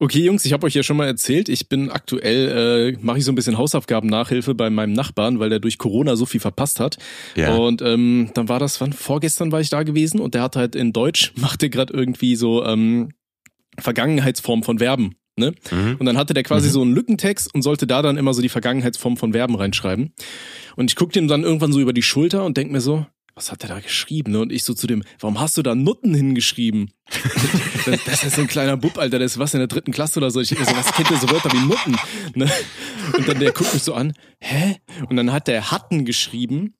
Okay, Jungs, ich habe euch ja schon mal erzählt, ich bin aktuell, äh, mache ich so ein bisschen Hausaufgaben-Nachhilfe bei meinem Nachbarn, weil der durch Corona so viel verpasst hat. Ja. Und ähm, dann war das, wann? Vorgestern war ich da gewesen und der hat halt in Deutsch, machte gerade irgendwie so ähm, Vergangenheitsform von Verben. Ne? Mhm. Und dann hatte der quasi so einen Lückentext und sollte da dann immer so die Vergangenheitsform von Verben reinschreiben. Und ich guckte ihm dann irgendwann so über die Schulter und denk mir so, was hat der da geschrieben? Ne? Und ich so zu dem, warum hast du da Nutten hingeschrieben? das, das ist so ein kleiner Bub, Alter, der ist was in der dritten Klasse oder so. Ich so, was kennt ihr so Wörter wie Nutten? Ne? Und dann der guckt mich so an, hä? Und dann hat der Hatten geschrieben.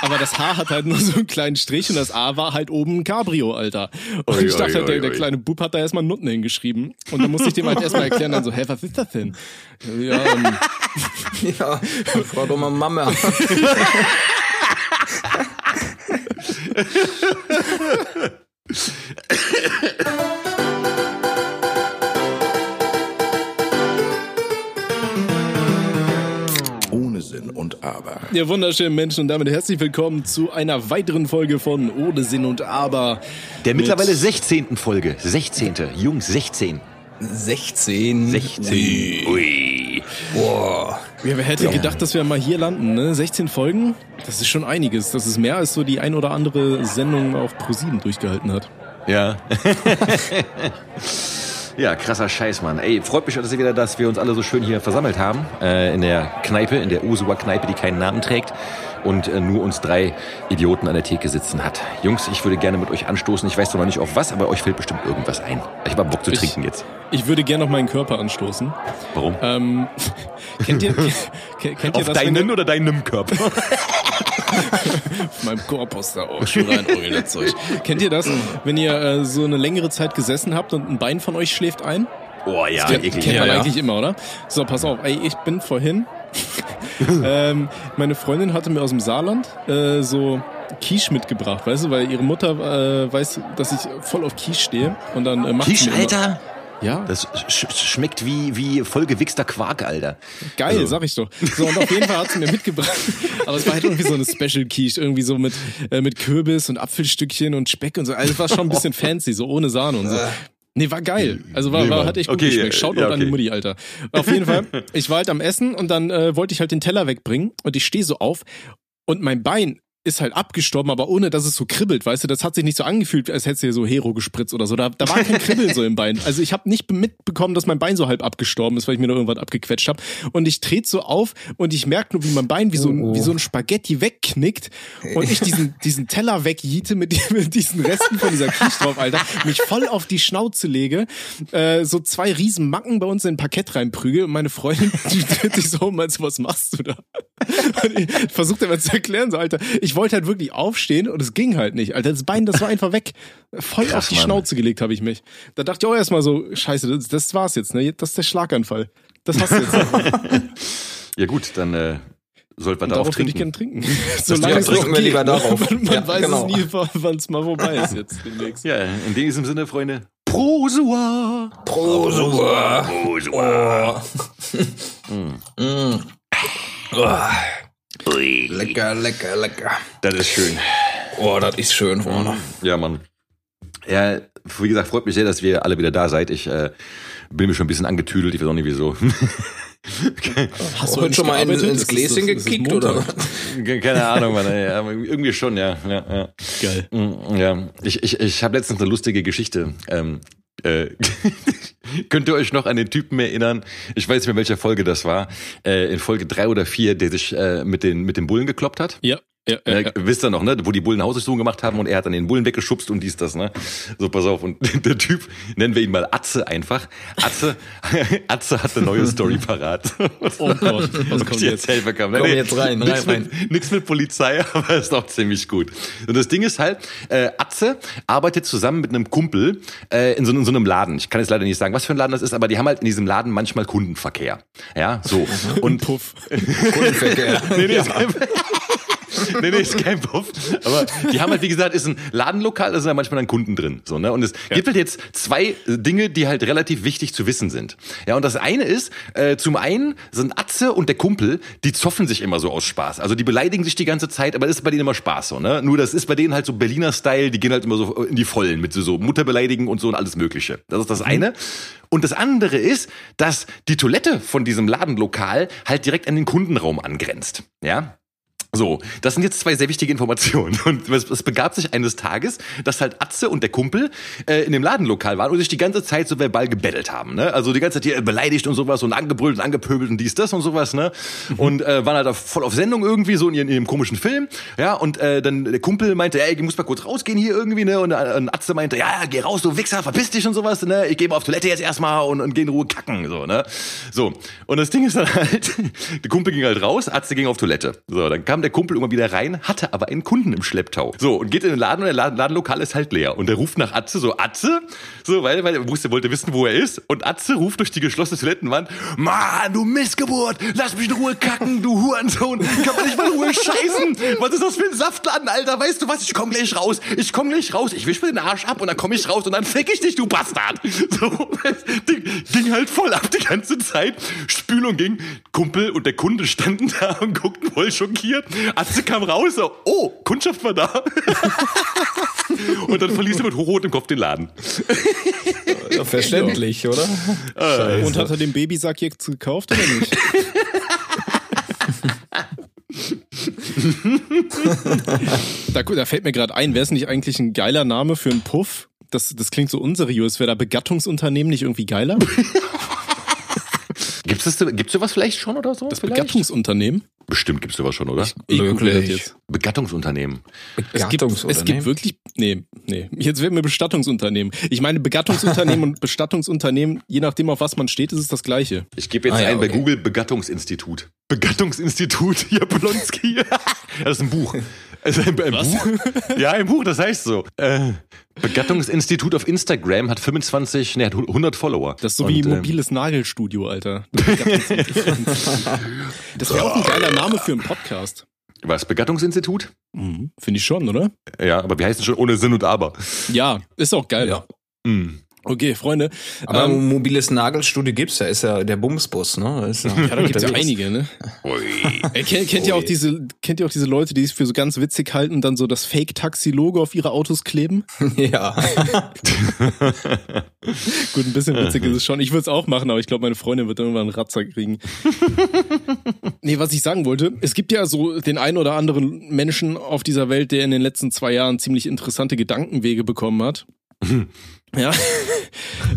Aber das H hat halt nur so einen kleinen Strich und das A war halt oben ein Cabrio, Alter. Und Ui, ich dachte, halt, der, der kleine Bub hat da erstmal Nutten hingeschrieben. Und dann musste ich dem halt erstmal erklären, dann so, hä, was ist das denn? Ja, ähm, Ja, frag doch mal Mama. Ohne Sinn und Aber. Ihr wunderschönen Menschen und damit herzlich willkommen zu einer weiteren Folge von Ohne Sinn und Aber. Der Mit- mittlerweile 16. Folge. 16. Jungs, 16. 16. 16. Ui. Ui. Boah. Ja, wer hätte gedacht, dass wir mal hier landen, ne? 16 Folgen? Das ist schon einiges. Das ist mehr als so die ein oder andere Sendung auf Pro7 durchgehalten hat. Ja. ja, krasser Scheiß, Mann. Ey, freut mich, dass ihr wieder, dass wir uns alle so schön hier versammelt haben. Äh, in der Kneipe, in der Usuwa Kneipe, die keinen Namen trägt. Und äh, nur uns drei Idioten an der Theke sitzen hat. Jungs, ich würde gerne mit euch anstoßen. Ich weiß zwar noch nicht auf was, aber euch fällt bestimmt irgendwas ein. Ich habe Bock zu Ich- trinken jetzt. Ich würde gerne auf meinen Körper anstoßen. Warum? Ähm, kennt ihr, ke- kennt ihr auf das, deinen oder deinem Körper? auf meinem Korpus da auch schon rein das Zeug. Kennt ihr das, wenn ihr äh, so eine längere Zeit gesessen habt und ein Bein von euch schläft ein? Oh ja, Kennt, eklig. kennt Ja, man ja. eigentlich immer, oder? So, pass auf. Ey, ich bin vorhin. ähm, meine Freundin hatte mir aus dem Saarland äh, so Quiche mitgebracht, weißt du, weil ihre Mutter äh, weiß, dass ich voll auf Quiche stehe und dann äh, macht Quiche, Alter. Ja, Das sch schmeckt wie, wie vollgewichster Quark, Alter. geil, Also- sag ich doch. So, und auf jeden Fall hat sie mir mitgebracht. Aber es war halt irgendwie so eine Special Quiche, irgendwie so mit, äh, mit Kürbis und Apfelstückchen und Speck und so. Also es war schon ein bisschen fancy, so ohne Sahne und so. Nee, war geil. Also war, Nee, war war- hat echt gut okay, geschmeckt. Schaut ja, an die okay. Mutti, Alter. Auf jeden Fall, ich war halt am Essen und dann äh, wollte ich halt den Teller wegbringen und ich stehe so auf und mein Bein ist halt abgestorben, aber ohne, dass es so kribbelt, weißt du, das hat sich nicht so angefühlt, als hättest du dir so Hero gespritzt oder so. Da, da war kein Kribbeln so im Bein. Also ich habe nicht mitbekommen, dass mein Bein so halb abgestorben ist, weil ich mir noch irgendwas abgequetscht habe. Und ich trete so auf und ich merke nur, wie mein Bein wie so, ein, wie so ein Spaghetti wegknickt und ich diesen, diesen Teller wegjiete mit, mit diesen Resten von dieser Quiche drauf, Alter, mich voll auf die Schnauze lege, äh, so zwei riesen Macken bei uns in ein Parkett reinprüge und meine Freundin, die dreht sich so um, als was machst du da? Und ich versuchte mir zu erklären, so, Alter, ich wollte halt wirklich aufstehen und es ging halt nicht. Alter, das Bein, das war einfach weg. Voll Krass, auf die Mann. Schnauze gelegt habe ich mich. Da dachte ich auch erstmal so, scheiße, das, das war's jetzt, ne? Das ist der Schlaganfall. Das hast du jetzt. Ja gut, dann äh, sollten wir Und darauf darauf würde ich trinken. gerne trinken. Solange es noch trinken wir geht. lieber darauf. Man, man Ja, weiß genau. es nie, wann es mal vorbei ist jetzt demnächst. Ja, in diesem Sinne, Freunde. Prosua. Prosua. Prosua. Mm. Ah, lecker, lecker, lecker. Das ist schön. Oh, das ist schön, Freunde. Ja, Mann. Ja, wie gesagt, freut mich sehr, dass wir alle wieder da seid. Ich äh, bin mir schon ein bisschen angetüdelt. Ich weiß auch nicht wieso. Hast Heute schon mal ins ist- Gläschen es ist gekickt, Montag. oder? Keine Ahnung, Mann. ey, aber irgendwie schon, ja. ja, ja. Geil. Mm, Ja, ich, ich, ich habe letztens eine lustige Geschichte. Ähm, äh, könnt ihr euch noch an den Typen erinnern? Ich weiß nicht mehr, welcher Folge das war. Äh, in Folge drei oder vier, der sich äh, mit den mit den Bullen gekloppt hat. Ja, ja, ja. Äh, ja. Wisst ihr noch, ne? Wo die Bullen Hausdurchsuchung gemacht haben und er hat dann den Bullen weggeschubst und dies, das, ne? So, pass auf. Und der Typ, nennen wir ihn mal Atze einfach. Atze, Atze hat eine neue Story parat. Oh Gott, was kommt jetzt? erzählen bekam. Komm jetzt rein, nix rein, mit, Nix mit Polizei, aber ist auch ziemlich gut. Und das Ding ist halt, äh, Atze arbeitet zusammen mit einem Kumpel äh, in, so, in so einem Laden. Ich kann jetzt leider nicht sagen, was für ein Laden das ist, aber die haben halt in diesem Laden manchmal Kundenverkehr. Ja, so. Und Puff. Kundenverkehr. Nee, nee, nee, nee, ist kein Puff. Aber die haben halt, wie gesagt, ist ein Ladenlokal, da sind ja manchmal dann Kunden drin. So, ne? Und es gibt halt jetzt zwei Dinge, die halt relativ wichtig zu wissen sind. Ja, und das eine ist, äh, zum einen sind Atze und der Kumpel, die zoffen sich immer so aus Spaß. Also die beleidigen sich die ganze Zeit, aber das ist bei denen immer Spaß so, ne? Nur das ist bei denen halt so Berliner Style, die gehen halt immer so in die Vollen mit so, so Mutter beleidigen und so und alles Mögliche. Das ist das eine. Und das andere ist, dass die Toilette von diesem Ladenlokal halt direkt an den Kundenraum angrenzt. Ja. So, das sind jetzt zwei sehr wichtige Informationen. Und es, es begab sich eines Tages, dass halt Atze und der Kumpel äh, in dem Ladenlokal waren und sich die ganze Zeit so verbal gebettelt haben. Ne? Also die ganze Zeit hier beleidigt und sowas und angebrüllt und angepöbelt und dies, das und sowas. Ne? Und äh, waren halt auch voll auf Sendung irgendwie, so in, ihrem- in ihrem komischen Film. Ja, und äh, dann der Kumpel meinte, ey, ich muss mal kurz rausgehen hier irgendwie. Ne? Und äh, ein Atze meinte, ja, ja, geh raus, du Wichser, verpiss dich und sowas. Ne? Ich gehe mal auf Toilette jetzt erstmal und, und geh in Ruhe kacken. So, ne? so, und das Ding ist dann halt, der Kumpel ging halt raus, Atze ging auf Toilette. So, dann kam der Kumpel irgendwann wieder rein, hatte aber einen Kunden im Schlepptau. So, und geht in den Laden und der Laden, Ladenlokal ist halt leer. Und der ruft nach Atze, so, Atze? So, weil, weil er wollte wissen, wo er ist. Und Atze ruft durch die geschlossene Toilettenwand, Mann, du Missgeburt, lass mich in Ruhe kacken, du Hurensohn, kann man nicht mal in Ruhe scheißen? Was ist das für ein Saftladen, Alter? Weißt du was, ich komm gleich raus, ich komm gleich raus, ich wisch mir den Arsch ab und dann komm ich raus und dann fick ich dich, du Bastard. So, Ding, ging halt voll ab die ganze Zeit. Spülung ging, Kumpel und der Kunde standen da und guckten voll schockiert. Atze kam raus, so, oh, Kundschaft war da. und dann verließ er mit hochrotem Kopf den Laden. Ja, verständlich, oder? Und hat er den Babysack jetzt gekauft oder nicht? da, da fällt mir gerade ein, wäre es nicht eigentlich ein geiler Name für einen Puff? Das, das klingt so unseriös. Wäre da Begattungsunternehmen nicht irgendwie geiler? Gibt's das, gibt's sowas vielleicht schon oder so? Das vielleicht? Begattungsunternehmen? Bestimmt gibt's sowas schon, oder? Ich das Möglich. jetzt. Begattungsunternehmen. Es gibt, es gibt wirklich, nee, nee, jetzt wird mir Bestattungsunternehmen. Ich meine, Begattungsunternehmen und Bestattungsunternehmen, je nachdem auf was man steht, ist es das Gleiche. Ich gebe jetzt Ah, ja, ein bei okay. Google Begattungsinstitut. Begattungsinstitut Jablonski. das ist ein Buch. Also ein, ein Buch? Ja, ein Buch, das heißt so. Äh, Begattungsinstitut auf Instagram hat 25, ne, hat 100 Follower. Das ist so wie Und, ähm, mobiles Nagelstudio, Alter. Das wäre auch ein geiler Name für einen Podcast. Was, Begattungsinstitut? Mhm, Finde ich schon, oder? Ja, aber wie heißt es schon ohne Sinn und Aber? Ja, ist auch geil. Ja. Hm. Okay, Freunde. Aber ähm, mobiles Nagelstudio gibt's ja, ist ja der Bumsbus, ne? Ist ja, ja, da gibt's ja einige, ne? Ui. Ey, kennt, kennt ihr auch diese, kennt ihr auch diese Leute, die sich für so ganz witzig halten und dann so das Fake-Taxi-Logo auf ihre Autos kleben? Ja. Gut, ein bisschen witzig ist es schon. Ich würde es auch machen, aber ich glaube, meine Freundin wird irgendwann einen Ratzer kriegen. nee, was ich sagen wollte, es gibt ja so den einen oder anderen Menschen auf dieser Welt, der in den letzten zwei Jahren ziemlich interessante Gedankenwege bekommen hat. Ja.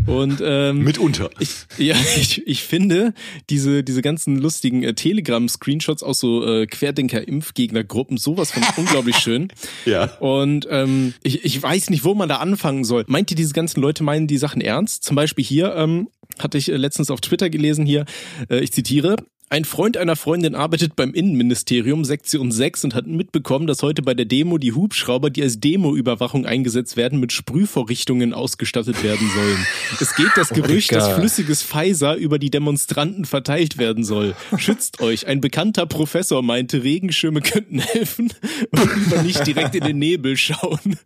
Und ähm, Mitunter. ich, ja, ich, ich finde diese, diese ganzen lustigen äh, Telegram-Screenshots aus so äh, Querdenker-Impfgegner-Gruppen sowas von unglaublich schön. Ja. Und ähm, ich, ich weiß nicht, wo man da anfangen soll. Meint ihr, diese ganzen Leute meinen die Sachen ernst? Zum Beispiel hier ähm, hatte ich äh, letztens auf Twitter gelesen hier, äh, ich zitiere, ein Freund einer Freundin arbeitet beim Innenministerium Sektion 6 und hat mitbekommen, dass heute bei der Demo die Hubschrauber, die als Demo-Überwachung eingesetzt werden, mit Sprühvorrichtungen ausgestattet werden sollen. Es geht das Gerücht, dass Digga. flüssiges Pfizer über die Demonstranten verteilt werden soll. Schützt euch. Ein bekannter Professor meinte, Regenschirme könnten helfen und lieber nicht direkt in den Nebel schauen.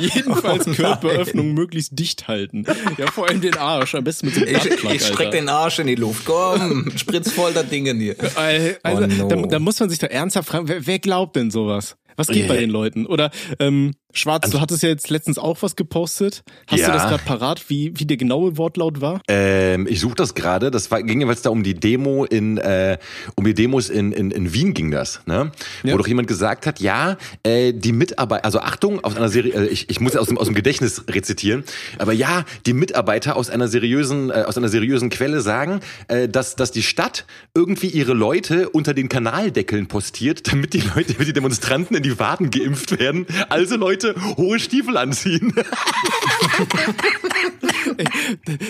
Jedenfalls Oh. Körperöffnung möglichst dicht halten. Ja, vor allem den Arsch. Am besten mit so einem Ich, ich streck Alter. den Arsch in die Luft. Komm, spritz voll das Ding in dir. Äh, Also, Oh no. da, da muss man sich doch ernsthaft fragen, wer, wer glaubt denn sowas? Was geht Ja. bei den Leuten? Oder ähm, Schwarz, du hattest ja jetzt letztens auch was gepostet. Hast Ja. du das gerade parat, wie, wie der genaue Wortlaut war? Ähm, ich suche das gerade. Das war, ging jeweils da um die Demo in, äh, um die Demos in, in, in Wien ging das, ne? Ja. Wo doch jemand gesagt hat, ja, äh, die Mitarbeiter, also Achtung, aus einer Serie, äh, ich, ich muss aus dem, aus dem Gedächtnis rezitieren, aber ja, die Mitarbeiter aus einer seriösen, äh, aus einer seriösen Quelle sagen, äh, dass, dass die Stadt irgendwie ihre Leute unter den Kanaldeckeln postiert, damit die Leute, damit die Demonstranten in die Waden geimpft werden. Also Leute, bitte hohe Stiefel anziehen.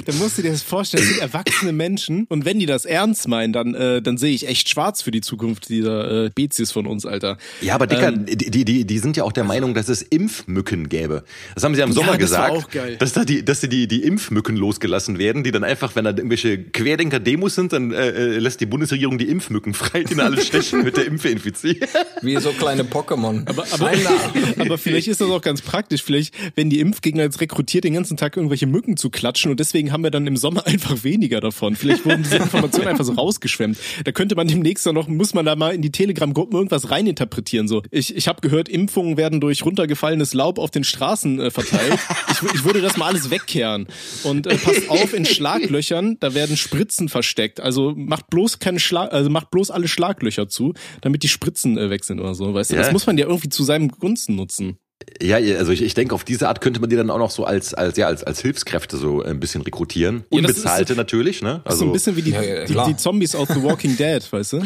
Da musst du dir das vorstellen, das sind erwachsene Menschen und wenn die das ernst meinen, dann, äh, dann sehe ich echt schwarz für die Zukunft dieser äh, Spezies von uns, Alter. Ja, aber Dicker, Ähm, die, die, die sind ja auch der Meinung, dass es Impfmücken gäbe. Das haben sie ja im Sommer das war gesagt, auch geil. dass da die, dass die, die, die Impfmücken losgelassen werden, die dann einfach, wenn da irgendwelche Querdenker-Demos sind, dann äh, äh, lässt die Bundesregierung die Impfmücken frei, die dann alle stechen mit der Impfe infizieren. Wie so kleine Pokémon. Aber, aber, aber vielleicht ist das auch ganz praktisch. Vielleicht, wenn die Impfgegner jetzt rekrutiert, den ganzen Tag irgendwelche Mücken zu klatschen und deswegen haben wir dann im Sommer einfach weniger davon. Vielleicht wurden diese Informationen einfach so rausgeschwemmt. Da könnte man demnächst dann noch, muss man da mal in die Telegram-Gruppen irgendwas reininterpretieren. So, ich, ich habe gehört, Impfungen werden durch runtergefallenes Laub auf den Straßen äh, verteilt. Ich, ich würde das mal alles wegkehren. Und äh, passt auf, in Schlaglöchern, da werden Spritzen versteckt. Also macht bloß keine Schlag, also macht bloß alle Schlaglöcher zu, damit die Spritzen äh, weg sind oder so. Weißt du, Ja. das muss man ja irgendwie zu seinem Gunsten nutzen. Ja, also ich, ich denke, auf diese Art könnte man die dann auch noch so als, als, ja, als, als Hilfskräfte so ein bisschen rekrutieren. Ja, das ist- Unbezahlte natürlich, ne? Ist so ein bisschen wie die, Ja, ja, die, die Zombies aus The Walking Dead, weißt du?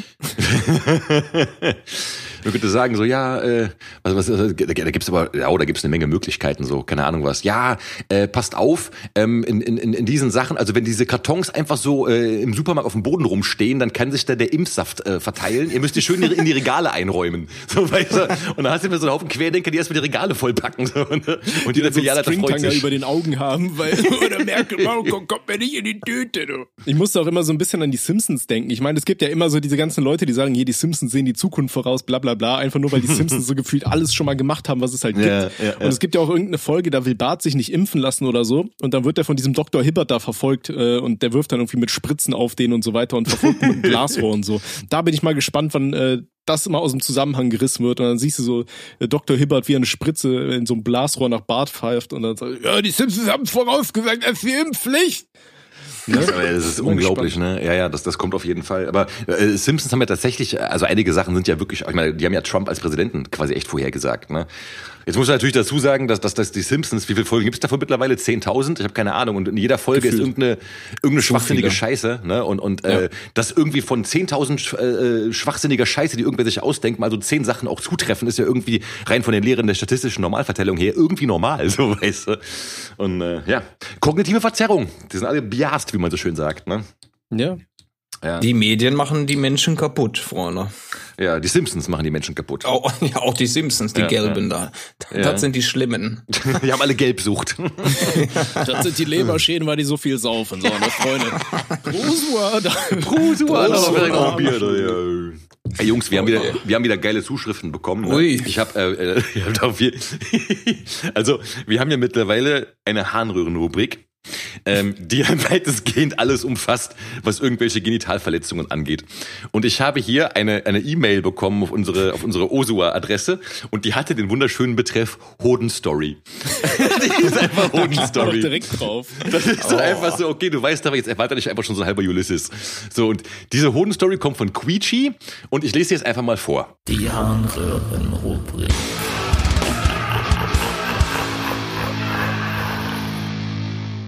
Man könnte sagen, so, ja, äh, was, was, da, da gibt's aber, ja, oh, da gibt's eine Menge Möglichkeiten, so, keine Ahnung was. Ja, äh, passt auf, ähm, in, in, in diesen Sachen, also wenn diese Kartons einfach so äh, im Supermarkt auf dem Boden rumstehen, dann kann sich da der Impfsaft äh, verteilen. Ihr müsst die schön in die Regale einräumen. So, weißt du? Und dann hast du immer so einen Haufen Querdenker, die erstmal die Regale vollpacken. So, ne? Und jeder so Filialleiter freut sich. über den Augen haben, weil oder Merkel, warum kommt kommt mir nicht in die Tüte, du. Ich musste auch immer so ein bisschen an die Simpsons denken. Ich meine, es gibt ja immer so diese ganzen Leute, die sagen, hier, die Simpsons sehen die Zukunft voraus, bla bla bla, einfach nur, weil die Simpsons so gefühlt alles schon mal gemacht haben, was es halt gibt. Ja, ja. Und es gibt ja auch irgendeine Folge, da will Bart sich nicht impfen lassen oder so und dann wird er von diesem Dr. Hibbert da verfolgt äh, und der wirft dann irgendwie mit Spritzen auf den und so weiter und verfolgt mit Glasrohr und so. Da bin ich mal gespannt, wann äh, das immer aus dem Zusammenhang gerissen wird und dann siehst du so äh, Dr. Hibbert wie eine Spritze in so einem Blasrohr nach Bart pfeift und dann sagt, ja, die Simpsons haben vorausgesagt, es ist die Impfpflicht. Das, aber das ist unglaublich, ne? Ja, ja, das, das kommt auf jeden Fall. Aber äh, Simpsons haben ja tatsächlich, also einige Sachen sind ja wirklich, ich meine, die haben ja Trump als Präsidenten quasi echt vorhergesagt, ne? Jetzt muss man natürlich dazu sagen, dass, dass, dass die Simpsons, wie viele Folgen gibt's davon mittlerweile? 10.000? Ich habe keine Ahnung. Und in jeder Folge Gefühlt. ist irgendeine, irgendeine schwachsinnige. Scheiße, ne? Und, und äh, das irgendwie von 10.000 sch- äh, schwachsinniger Scheiße, die irgendwer sich ausdenkt, mal so 10 Sachen auch zutreffen, ist ja irgendwie rein von den Lehren der statistischen Normalverteilung her irgendwie normal, so weißt du. Und äh, ja, kognitive Verzerrung. Die sind alle biased, wie man so schön sagt, ne? Ja. Die Medien machen die Menschen kaputt, Freunde. Ja, die Simpsons machen die Menschen kaputt. Auch, ja, auch die Simpsons, die Ja, Gelben da. Das Ja. sind die Schlimmen. Die haben alle Gelbsucht. Das sind die Leberschäden, weil die so viel saufen. So, ne, Freunde. Prosua, da. Prosua, Prosua. Bier. ja. Hey Jungs, wir haben wieder, wir haben wieder geile Zuschriften bekommen. Ne? Ui. Ich habe, äh, äh, ich hab da viel. also wir haben ja mittlerweile eine Harnröhrenrubrik, ähm, die ja weitestgehend alles umfasst, was irgendwelche Genitalverletzungen angeht. Und ich habe hier eine eine E-Mail bekommen auf unsere auf unsere Osua-Adresse und die hatte den wunderschönen Betreff Hodenstory. die ist einfach Hodenstory. direkt drauf. Das ist Oh. so einfach so, okay, du weißt aber, jetzt erwartet dich einfach schon so ein halber Ulysses. So, und diese Hodenstory kommt von Queechy und ich lese sie jetzt einfach mal vor. Die Harnröhrenrubrik.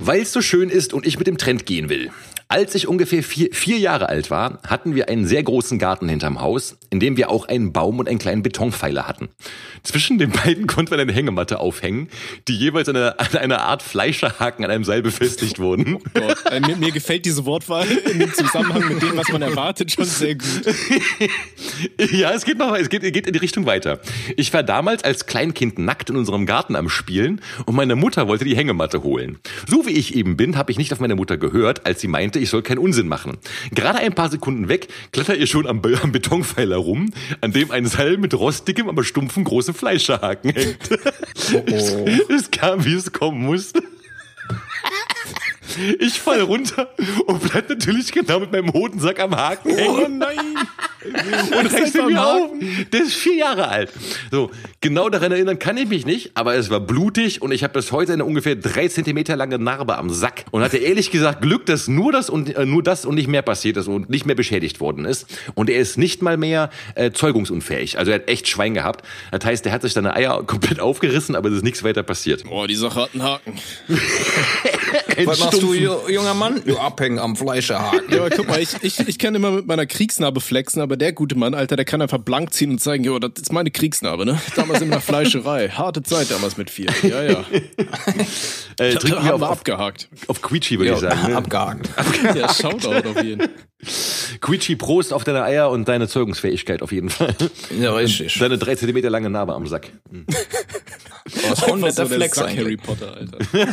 Weil es so schön ist und ich mit dem Trend gehen will. Als ich ungefähr vier, vier Jahre alt war, hatten wir einen sehr großen Garten hinterm Haus, in dem wir auch einen Baum und einen kleinen Betonpfeiler hatten. Zwischen den beiden konnte man eine Hängematte aufhängen, die jeweils an einer, an einer Art Fleischerhaken an einem Seil befestigt wurden. Gott, äh, mir, mir gefällt diese Wortwahl in dem Zusammenhang mit dem, was man erwartet, schon sehr gut. Ja, es geht noch, es geht, geht in die Richtung weiter. Ich war damals als Kleinkind nackt in unserem Garten am Spielen und meine Mutter wollte die Hängematte holen. So wie ich eben bin, habe ich nicht auf meine Mutter gehört, als sie meinte, ich soll keinen Unsinn machen. Gerade ein paar Sekunden weg klettert ihr schon am, Be am Betonpfeiler rum, an dem ein Seil mit rostigem, aber stumpfen großen Fleischerhaken hängt. Oh. Es kam, wie es kommen musste. Ich fall runter und bleib natürlich genau mit meinem Hodensack am Haken hängen. Oh nein. Und einfach mir auf. Der ist vier Jahre alt. So, genau daran erinnern kann ich mich nicht, aber es war blutig und ich habe bis heute eine ungefähr drei Zentimeter lange Narbe am Sack und hatte ehrlich gesagt Glück, dass nur das und äh, nur das und nicht mehr passiert ist und nicht mehr beschädigt worden ist. Und er ist nicht mal mehr äh, zeugungsunfähig. Also er hat echt Schwein gehabt. Das heißt, er hat sich seine Eier komplett aufgerissen, aber es ist nichts weiter passiert. Boah, die Sache hat einen Haken. Was machst du, junger Mann? Du abhängen am Fleischehaken. Ja, aber guck mal, ich, ich, ich kann immer mit meiner Kriegsnarbe flexen, aber der gute Mann, Alter, der kann einfach blank ziehen und zeigen, jo, das ist meine Kriegsnarbe, ne? Damals in der Fleischerei. Harte Zeit damals mit vier. Ja, ja. Äh, Da trinken wir haben auf, wir auf, abgehakt. auf Quietschi, würde ich sagen. Ne? Abgehakt. Ja, Shoutout auf jeden. Quietschi, Prost auf deine Eier und deine Zeugungsfähigkeit auf jeden Fall. Ja, richtig. Deine drei Zentimeter lange Narbe am Sack. Das ist auch ein netter so Flex Harry. Potter, Alter.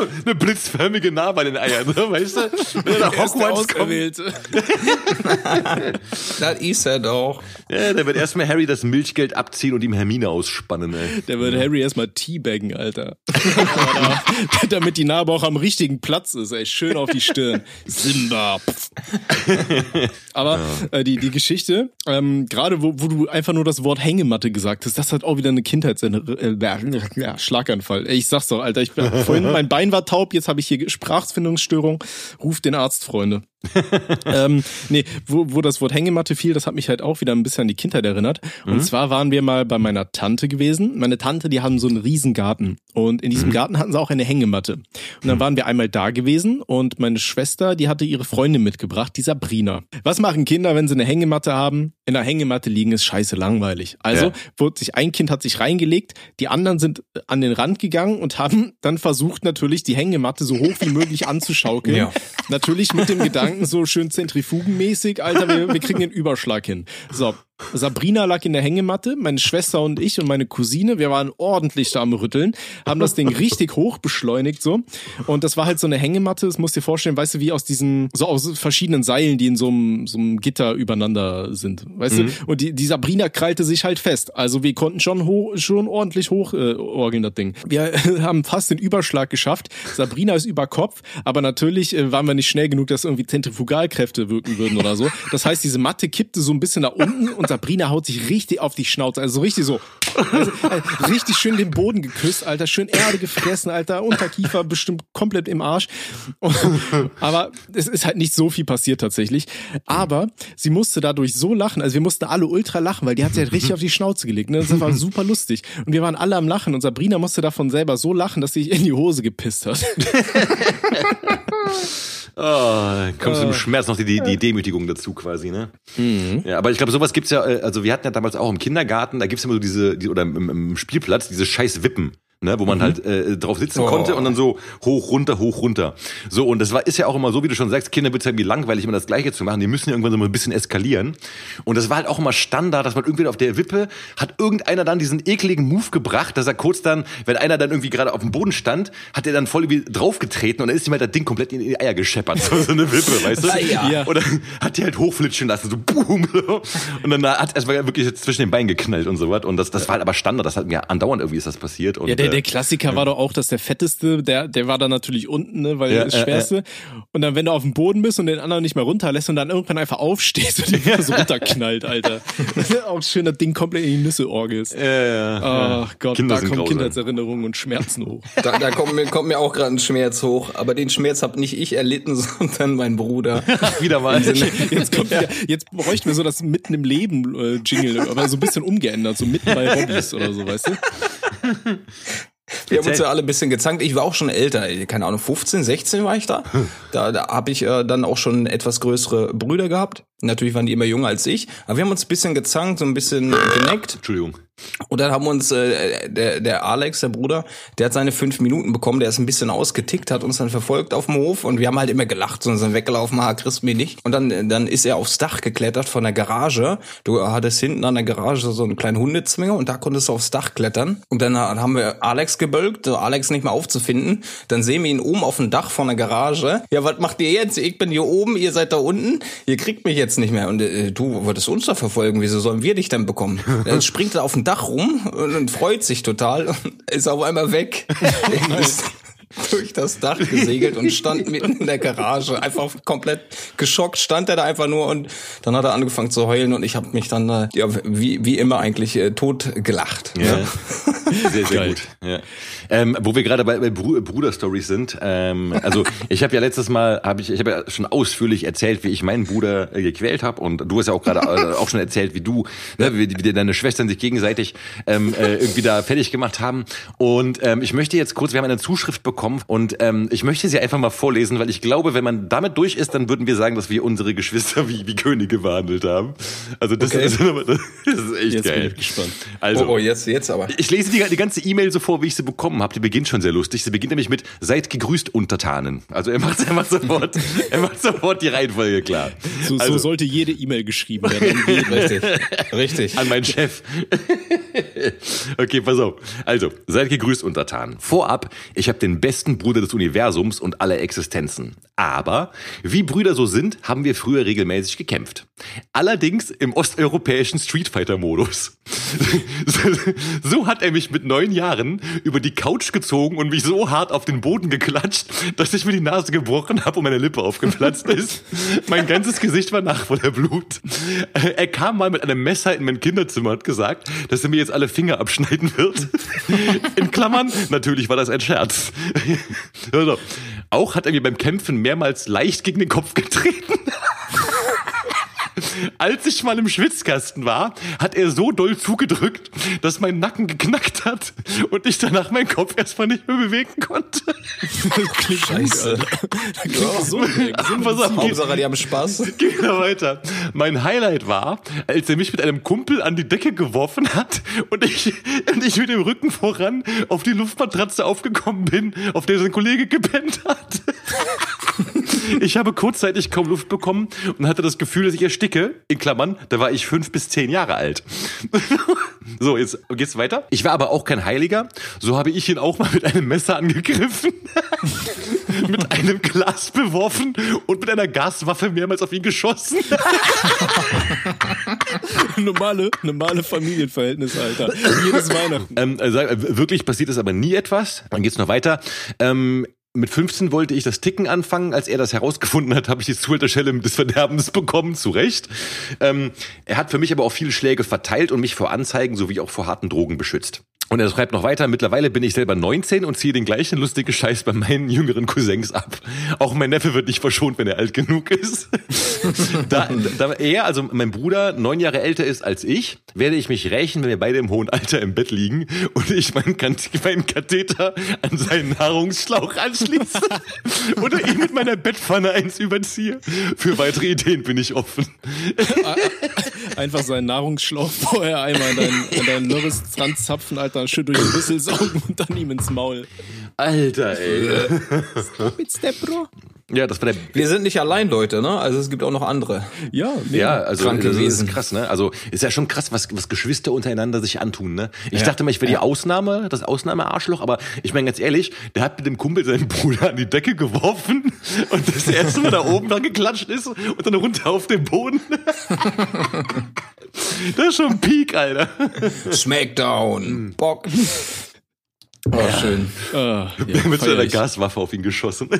So, eine blitzförmige Narbe an den Eiern, ne? weißt du? Wenn er Er der Hogwarts kommt, Auserwählte. Das ist er doch. ja, der wird erstmal Harry das Milchgeld abziehen und ihm Hermine ausspannen. Ey. Der wird Harry erstmal teabaggen, Alter. Damit die Narbe auch am richtigen Platz ist, ey. Schön auf die Stirn. Simba. Aber äh, die, die Geschichte, ähm, gerade wo, wo du einfach nur das Wort Hängematte gesagt hast, das hat auch wieder eine Kindheits... Äh, ja, Schlaganfall. Ich sag's doch, Alter. Ich bin, vorhin, mein Bein war taub, jetzt habe ich hier Sprachfindungsstörung. Ruf den Arzt, Freunde. ähm, nee, wo, wo das Wort Hängematte fiel, das hat mich halt auch wieder ein bisschen an die Kindheit erinnert. Und zwar waren wir mal bei meiner Tante gewesen. Meine Tante, die haben so einen riesen Garten. Und in diesem Garten hatten sie auch eine Hängematte. Und dann waren wir einmal da gewesen und meine Schwester, die hatte ihre Freundin mitgebracht, die Sabrina. Was machen Kinder, wenn sie eine Hängematte haben? In der Hängematte liegen ist scheiße langweilig. Also Ja. wurde sich ein Kind hat sich reingelegt, die anderen sind an den Rand gegangen und haben dann versucht natürlich die Hängematte so hoch wie möglich anzuschaukeln. Ja. Natürlich mit dem Gedanken so schön zentrifugenmäßig, Alter, wir, wir kriegen den Überschlag hin. So, Sabrina lag in der Hängematte, meine Schwester und ich und meine Cousine, wir waren ordentlich da am Rütteln, haben das Ding richtig hoch beschleunigt so. Und das war halt so eine Hängematte, das musst du dir vorstellen, weißt du, wie aus diesen, so aus verschiedenen Seilen, die in so einem, so einem Gitter übereinander sind, weißt du, und die, die Sabrina krallte sich halt fest, also wir konnten schon hoch, schon ordentlich hoch äh, orgeln, das Ding. Wir haben fast den Überschlag geschafft, Sabrina ist über Kopf, aber natürlich äh, waren wir nicht schnell genug, dass irgendwie Zentrifugalkräfte wirken würden oder so. Das heißt, diese Matte kippte so ein bisschen nach unten und Sabrina haut sich richtig auf die Schnauze, also so richtig so, also, äh, richtig schön den Boden geküsst, Alter, schön Erde gefressen, Alter, Unterkiefer bestimmt komplett im Arsch. Aber es ist halt nicht so viel passiert tatsächlich. Aber sie musste dadurch so lachen, also wir mussten alle ultra lachen, weil die hat sich halt richtig auf die Schnauze gelegt. Ne? Das war super lustig. Und wir waren alle am Lachen und Sabrina musste davon selber so lachen, dass sie sich in die Hose gepisst hat. Oh, kommst du im Schmerz noch die, die, die Demütigung dazu quasi, ne? Ja, aber ich glaube, sowas gibt's ja, äh, also wir hatten ja damals auch im Kindergarten, da gibt's immer so diese, die, oder im, im Spielplatz, diese scheiß Wippen. Ne, wo man halt äh, drauf sitzen Oh. konnte und dann so hoch, runter, hoch, runter. So, und das war, ist ja auch immer so, wie du schon sagst, Kinder wird's ja irgendwie langweilig, immer das Gleiche zu machen. Die müssen ja irgendwann so mal ein bisschen eskalieren. Und das war halt auch immer Standard, dass man irgendwie auf der Wippe hat irgendeiner dann diesen ekligen Move gebracht, dass er kurz dann, wenn einer dann irgendwie gerade auf dem Boden stand, hat er dann voll irgendwie draufgetreten und dann ist ihm halt das Ding komplett in die Eier gescheppert. So, so eine Wippe, weißt du? Eier. Ja. Und dann hat die halt hochflitschen lassen, so boom. So. Und dann hat erstmal wirklich zwischen den Beinen geknallt und so was. Und das, das war halt aber Standard, das hat mir andauernd irgendwie ist das passiert. Und, Ja, der, der Klassiker war doch auch, dass der Fetteste, der, der war dann natürlich unten, ne, weil Ja, er das äh, Schwerste. Und dann, wenn du auf dem Boden bist und den anderen nicht mehr runterlässt und dann irgendwann einfach aufstehst und den wieder so runterknallt, Alter. Das ist auch schön, das Ding komplett in die Nüsse orgelst. äh, ja. Ach Gott, Kinder da kommen grausam. Kindheitserinnerungen und Schmerzen hoch. Da, da kommt, mir, kommt mir auch gerade ein Schmerz hoch. Aber den Schmerz habe nicht ich erlitten, sondern mein Bruder. wieder mal. Jetzt kommt wieder, jetzt bräuchten wir so das mitten im Leben äh, Jingle, aber so ein bisschen umgeändert, so mitten bei Hobbys oder so, weißt du? Wir haben uns ja alle ein bisschen gezankt. Ich war auch schon älter, keine Ahnung, 15, 16 war ich da. Da, da habe ich äh, dann auch schon etwas größere Brüder gehabt. Natürlich waren die immer jünger als ich. Aber wir haben uns ein bisschen gezankt, so ein bisschen geneckt. Entschuldigung. Und dann haben uns, äh, der, der Alex, der Bruder, der hat seine fünf Minuten bekommen, der ist ein bisschen ausgetickt, hat uns dann verfolgt auf dem Hof und wir haben halt immer gelacht und sind weggelaufen, ah, kriegst mich nicht. Und dann, dann ist er aufs Dach geklettert von der Garage. Du hattest hinten an der Garage so einen kleinen Hundezwinger und da konntest du aufs Dach klettern. Und dann haben wir Alex gebölkt, Alex nicht mehr aufzufinden. Dann sehen wir ihn oben auf dem Dach von der Garage. Ja, was macht ihr jetzt? Ich bin hier oben, ihr seid da unten. Ihr kriegt mich jetzt nicht mehr. Und äh, du wolltest uns da verfolgen. Wieso sollen wir dich denn bekommen? Dann springt er auf dem Dach rum und, und freut sich total und ist auf einmal weg. durch das Dach gesegelt und stand mitten in der Garage. Einfach komplett geschockt stand er da einfach nur und dann hat er angefangen zu heulen und ich habe mich dann äh, ja, wie, wie immer eigentlich äh, tot gelacht. Ja. Sehr, sehr gut. Ja. Ähm, wo wir gerade bei, bei Bru Bruder-Stories sind, ähm, also ich habe ja letztes Mal, habe ich, ich habe ja schon ausführlich erzählt, wie ich meinen Bruder äh, gequält habe und du hast ja auch gerade äh, auch schon erzählt, wie du, ne, wie, wie deine Schwestern sich gegenseitig ähm, äh, irgendwie da fertig gemacht haben. Und ähm, ich möchte jetzt kurz, wir haben eine Zuschrift bekommen und ähm, ich möchte sie einfach mal vorlesen, weil ich glaube, wenn man damit durch ist, dann würden wir sagen, dass wir unsere Geschwister wie, wie Könige behandelt haben. Also das, Okay. ist, das ist echt Jetzt bin geil. ich gespannt. Also, Oh, oh, jetzt, jetzt aber. ich lese die, die ganze E-Mail so vor, wie ich sie bekommen habe. Die beginnt schon sehr lustig. Sie beginnt nämlich mit Seid gegrüßt, Untertanen. Also er macht, er macht sofort, er macht sofort die Reihenfolge klar. So, also, so sollte jede E-Mail geschrieben werden. Richtig. Richtig. an meinen Chef. okay, pass auf. Also, seid gegrüßt, Untertanen. Vorab, ich habe den besten Bruder des Universums und aller Existenzen. Aber, wie Brüder so sind, haben wir früher regelmäßig gekämpft. Allerdings im osteuropäischen Street Fighter-Modus. so hat er mich mit neun Jahren über die Couch gezogen und mich so hart auf den Boden geklatscht, dass ich mir die Nase gebrochen habe und meine Lippe aufgeplatzt ist. Mein ganzes Gesicht war nach voller Blut. Er kam mal mit einem Messer in mein Kinderzimmer und hat gesagt, dass er mir jetzt alle Finger abschneiden wird. In Klammern, natürlich war das ein Scherz. Auch hat er mir beim Kämpfen mehrmals leicht gegen den Kopf getreten. Als ich mal im Schwitzkasten war, hat er so doll zugedrückt, dass mein Nacken geknackt hat und ich danach meinen Kopf erstmal nicht mehr bewegen konnte. Klingt Scheiße. Das klingt auf, geht, Hauptsache, die haben Spaß. geht noch weiter. Mein Highlight war, als er mich mit einem Kumpel an die Decke geworfen hat und ich, und ich mit dem Rücken voran auf die Luftmatratze aufgekommen bin, auf der sein Kollege gepennt hat. Ich habe kurzzeitig kaum Luft bekommen und hatte das Gefühl, dass ich ersticke. In Klammern, da war ich fünf bis zehn Jahre alt. So, jetzt geht's weiter. Ich war aber auch kein Heiliger. So habe ich ihn auch mal mit einem Messer angegriffen, mit einem Glas beworfen und mit einer Gaswaffe mehrmals auf ihn geschossen. normale, normale Familienverhältnisse, Alter. Jedes Weihnachten. Ähm, also, äh, wirklich passiert ist aber nie etwas. Dann geht's noch weiter. Ähm, mit 15 wollte ich das Ticken anfangen. Als er das herausgefunden hat, habe ich die Zuhälterschelle des Verderbens bekommen, zu Recht. Ähm, er hat für mich aber auch viele Schläge verteilt und mich vor Anzeigen sowie auch vor harten Drogen beschützt. Und er schreibt noch weiter, mittlerweile bin ich selber 19 und ziehe den gleichen lustigen Scheiß bei meinen jüngeren Cousins ab. Auch mein Neffe wird nicht verschont, wenn er alt genug ist. da, da er, also mein Bruder, neun Jahre älter ist als ich, werde ich mich rächen, wenn wir beide im hohen Alter im Bett liegen und ich meinen, meinen Katheter an seinen Nahrungsschlauch anschließe oder ihm mit meiner Bettpfanne eins überziehe. Für weitere Ideen bin ich offen. Einfach seinen Nahrungsschlauch vorher einmal an deinen, an deinen Lörres dran zapfen, Alter, schön durch den Rüssel saugen und dann ihm ins Maul. Alter, ey. Mit Step, Bro. Ja, das war der Wir sind nicht allein, Leute, ne? Also es gibt auch noch andere. Ja. Ja, also das ist krass, ne? Also ist ja schon krass, was, was Geschwister untereinander sich antun, ne? Ich dachte mal, ich wäre die Ausnahme, das Ausnahmearschloch, aber ich meine ganz ehrlich, der hat mit dem Kumpel seinen Bruder an die Decke geworfen und das erste Mal da oben dran geklatscht ist und dann runter auf den Boden. Das ist schon Peak, Alter. Smackdown. Bock. Oh, schön. Ah, ja, Mit feier seiner ich. Gaswaffe auf ihn geschossen.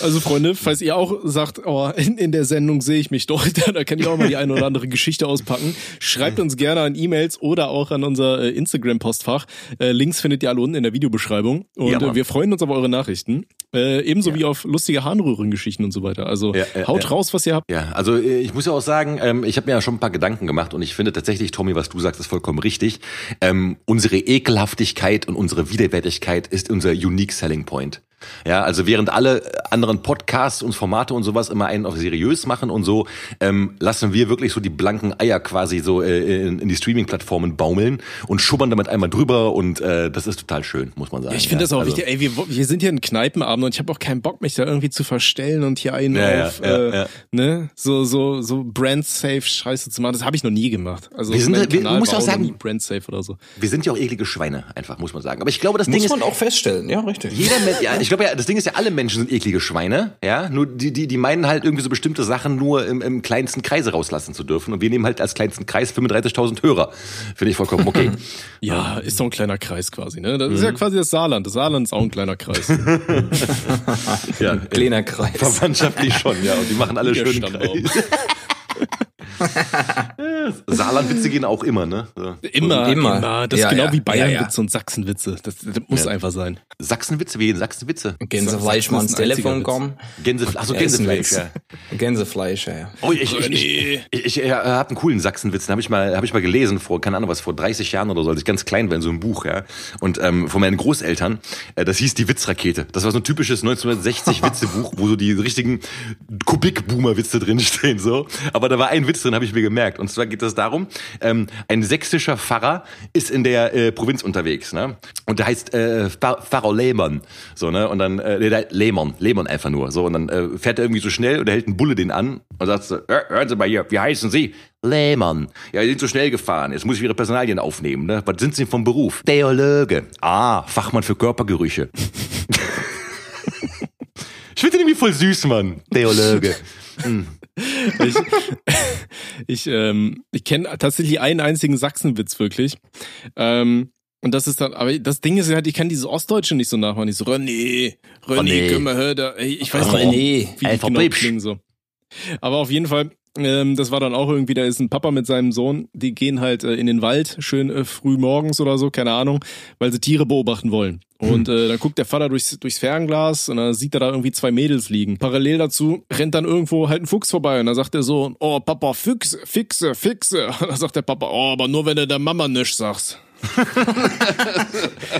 Also Freunde, falls ihr auch sagt, oh, in, in der Sendung sehe ich mich doch, da kann ich auch mal die eine oder andere Geschichte auspacken. Schreibt uns gerne an E-Mails oder auch an unser äh, Instagram-Postfach. Äh, Links findet ihr alle unten in der Videobeschreibung. Und Ja, äh, wir freuen uns auf eure Nachrichten. Äh, ebenso wie auf lustige Harnröhrengeschichten und so weiter. Also Ja, ja, haut ja. raus, was ihr habt. Ja, also äh, ich muss ja auch sagen, ähm, ich habe mir ja schon ein paar Gedanken gemacht und ich finde tatsächlich, Tommy, was du sagst, ist vollkommen richtig. Ähm, unsere Ekelhaftigkeit und unsere Widerwärtigkeit ist unser Unique Selling Point. Ja, also während alle anderen Podcasts und Formate und sowas immer einen auf seriös machen und so, ähm, lassen wir wirklich so die blanken Eier quasi so äh, in, in die Streaming-Plattformen baumeln und schubbern damit einmal drüber und äh, das ist total schön, muss man sagen. Ich finde ja. das auch also, wichtig. Ey, wir, wir sind hier ein Kneipenabend und ich habe auch keinen Bock, mich da irgendwie zu verstellen und hier einen Ja, ja, auf, ja, äh, ja. ne, so so so brand-safe Scheiße zu machen. Das habe ich noch nie gemacht. Also Wir sind- wir- Kanal muss auch sagen- brand-safe oder so. Wir sind ja auch eklige Schweine, einfach, muss man sagen. Aber ich glaube, das Ding Muss ist, man auch feststellen, ja, richtig. Jeder Mensch, ja, ich glaube ja, das Ding ist ja, alle Menschen sind eklige Schweine, ja. Nur die, die, die meinen halt irgendwie so bestimmte Sachen nur im, im kleinsten Kreise rauslassen zu dürfen. Und wir nehmen halt als kleinsten Kreis 35.000 Hörer. Finde ich vollkommen okay. Ja, ist doch ein kleiner Kreis quasi, ne? Das ist ja quasi das Saarland. Das Saarland ist auch ein kleiner Kreis. ja, Kleiner Kreis. Verwandtschaftlich schon, ja. Und die machen alle schön Kreis. Saarlandwitze gehen auch immer, ne? So. Immer, Immer. immer. Das ist Ja, genau ja. wie Bayernwitze Ja, ja. und Sachsenwitze. Das, das muss Ja. einfach sein. Sachsenwitze, wie Sachsenwitze? Gänsefleisch mal ans ist Telefon kommen. Gänse, achso, ist Gänsefleisch, ja. Gänsefleisch, ja. Oh, ich, ich, ich, ich, ich äh, habe einen coolen Sachsenwitz, den habe ich mal, habe ich mal gelesen vor, keine Ahnung was, vor 30 Jahren oder so, als ich ganz klein war in so einem Buch, ja. Und ähm, von meinen Großeltern, äh, das hieß die Witzrakete. Das war so ein typisches 1960 Witzebuch, wo so die richtigen Kubik-Boomer-Witze drinstehen, so. Aber da war ein Witz drin, habe ich mir gemerkt. Und zwar geht es darum, ähm, ein sächsischer Pfarrer ist in der äh, Provinz unterwegs, ne? Und der heißt äh, Pfarr- Pfarrer Lehmann, so ne? Und dann äh, der Lehmann, Lehmann einfach nur, so. Und dann äh, fährt er irgendwie so schnell und er hält einen Bulle den an und sagt so, "Hör- hören Sie mal hier, wie heißen Sie? Lehmann. Ja, Sie sind so schnell gefahren. Jetzt muss ich Ihre Personalien aufnehmen, ne? Was sind Sie vom Beruf? Theologe. Ah, Fachmann für Körpergerüche. ich finde den irgendwie voll süß, Mann. Theologe. Ich, ich, ähm, ich kenne tatsächlich einen einzigen Sachsenwitz wirklich. Ähm, und das ist dann, aber das Ding ist halt, ich kann dieses Ostdeutsche nicht so nachmachen. Ich so, René, René, René. können wir hören, ich weiß René. nicht, wie die Einfach genau klingen so. Aber auf jeden Fall, ähm, das war dann auch irgendwie, da ist ein Papa mit seinem Sohn, die gehen halt äh, in den Wald, schön äh, früh morgens oder so, keine Ahnung, weil sie Tiere beobachten wollen. Und äh, dann guckt der Vater durchs, durchs Fernglas und dann sieht er da irgendwie zwei Mädels liegen. Parallel dazu rennt dann irgendwo halt ein Fuchs vorbei und dann sagt der Sohn, oh Papa, Füchse, Fixe, Fixe. Und dann sagt der Papa, oh, aber nur wenn du der Mama nichts sagst.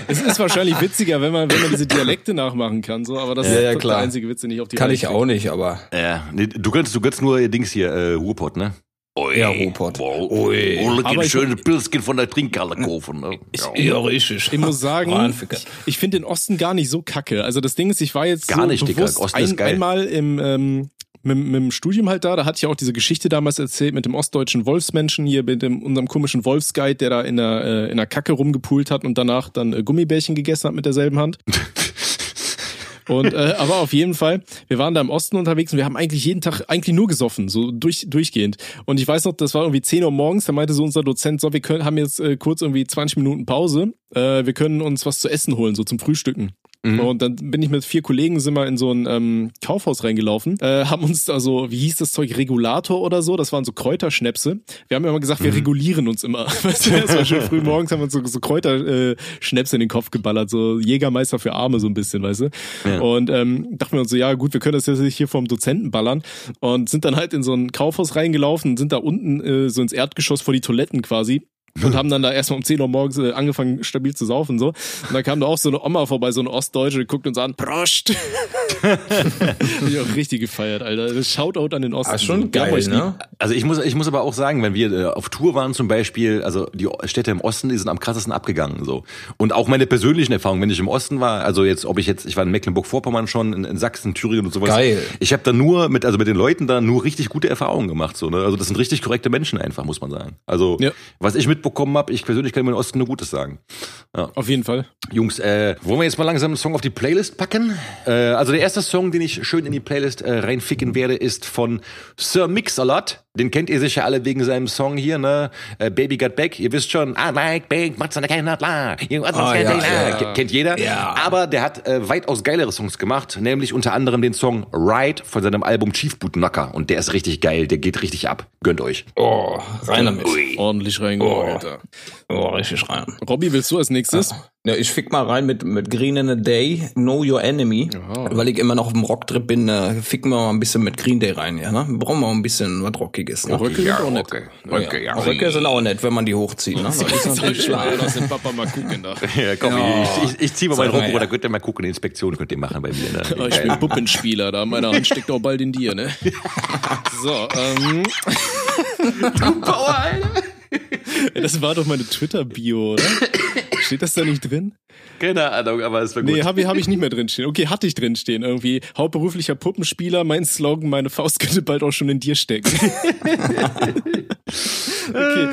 Es ist wahrscheinlich witziger, wenn man, wenn man diese Dialekte nachmachen kann, so, aber das Ja, ja, ist klar. der einzige Witz, den ich auf die Kann ich auch nicht, aber Ja, nee, du gönnst, du gönnst nur Dings hier, äh, Ruhrpott, ne? Ui, Ja, Ruhrpott. Ui. Aber ich- schöne Pilzchen von der Trinkhalle kaufen, ne? Ja. ja, richtig. Ich muss sagen, ich, ich finde den Osten gar nicht so kacke. Also das Ding ist, ich war jetzt Gar so nicht, Dicker. bewusst Osten ist ein, geil. einmal im ähm, mit, mit dem Studium halt da, da hatte ich auch diese Geschichte damals erzählt mit dem ostdeutschen Wolfsmenschen hier, mit dem unserem komischen Wolfsguide, der da in der, äh, in der Kacke rumgepult hat und danach dann äh, Gummibärchen gegessen hat mit derselben Hand. Und äh, aber auf jeden Fall, wir waren da im Osten unterwegs und wir haben eigentlich jeden Tag eigentlich nur gesoffen, so durch, durchgehend. Und ich weiß noch, das war irgendwie 10 Uhr morgens, da meinte so unser Dozent, so, wir können, haben jetzt äh, kurz irgendwie 20 Minuten Pause, äh, wir können uns was zu essen holen, so zum Frühstücken. Und dann bin ich mit vier Kollegen sind wir in so ein ähm, Kaufhaus reingelaufen, äh, haben uns da so, wie hieß das Zeug, Regulator oder so, das waren so Kräuterschnäpse. Wir haben ja immer gesagt, wir regulieren uns immer. Weißt du, das war schon früh morgens, haben wir uns so, so Kräuterschnäpse äh, in den Kopf geballert, so Jägermeister für Arme so ein bisschen, weißt du. Ja. Und ähm, dachten wir uns so, ja gut, wir können das jetzt nicht hier vom Dozenten ballern und sind dann halt in so ein Kaufhaus reingelaufen, sind da unten äh, so ins Erdgeschoss vor die Toiletten quasi und haben dann da erstmal um 10 Uhr morgens äh, angefangen stabil zu saufen so. Und dann kam da auch so eine Oma vorbei, so eine Ostdeutsche, die guckt uns an, Prost! Ich auch richtig gefeiert, Alter. Das Shoutout an den Osten. Ah, schon haben geil, ne? Also ich muss, ich muss aber auch sagen, wenn wir äh, auf Tour waren zum Beispiel, also die Städte im Osten, die sind am krassesten abgegangen so. Und auch meine persönlichen Erfahrungen, wenn ich im Osten war, also jetzt, ob ich jetzt, ich war in Mecklenburg-Vorpommern schon, in, in Sachsen, Thüringen und sowas. Geil. Ich habe da nur mit, also mit den Leuten da nur richtig gute Erfahrungen gemacht. So, ne? Also das sind richtig korrekte Menschen einfach, muss man sagen. Also Ja. was ich mitbekommen habe, ich persönlich kann über den Osten nur Gutes sagen. Auf jeden Fall. Jungs, äh, wollen wir jetzt mal langsam einen Song auf die Playlist packen? Äh, also der erste Song, den ich schön in die Playlist äh, reinficken werde, ist von Sir Mix-a-Lot. Den kennt ihr sicher alle wegen seinem Song hier, ne? Äh, Baby Got Back. Ihr wisst schon, I like big mutts and I cannot lie. Ja, ja, ja. Ke- Kennt jeder. Ja. Aber der hat äh, weitaus geilere Songs gemacht, nämlich unter anderem den Song Ride von seinem Album Chief Boot Knocker. Und der ist richtig geil, der geht richtig ab. Gönnt euch. Oh, rein damit. Ordentlich reingehauen, Oh. Alter. Oh, richtig rein. Robby, willst du als nächstes? Ja, ich fick mal rein mit, mit Green in a Day, Know Your Enemy. Aha. Weil ich immer noch auf dem Rocktrip bin, äh, ficken wir mal ein bisschen mit Green Day rein, ja, ne? Wir brauchen mal ein bisschen was Rockiges, ne? Röcke sind auch nett. Röcke, ja. Röcke sind auch nett, wenn man die hochzieht, ne? Das ist natürlich klar. Lass den Papa mal gucken da. Ja, komm, Ja. ich, ich, ich zieh mal meinen Rock, ja. oder könnt ihr mal gucken, eine Inspektion könnt ihr machen bei mir. Ne? Oh, ich bin Puppenspieler, da meine Hand steckt auch bald in dir, ne? So, ähm. Das war doch meine Twitter-Bio, oder? Steht das da nicht drin? Keine Ahnung, aber es war gut. Nee, habe hab ich nicht mehr drinstehen. Okay, hatte ich drinstehen irgendwie. Hauptberuflicher Puppenspieler, mein Slogan, meine Faust könnte bald auch schon in dir stecken. okay.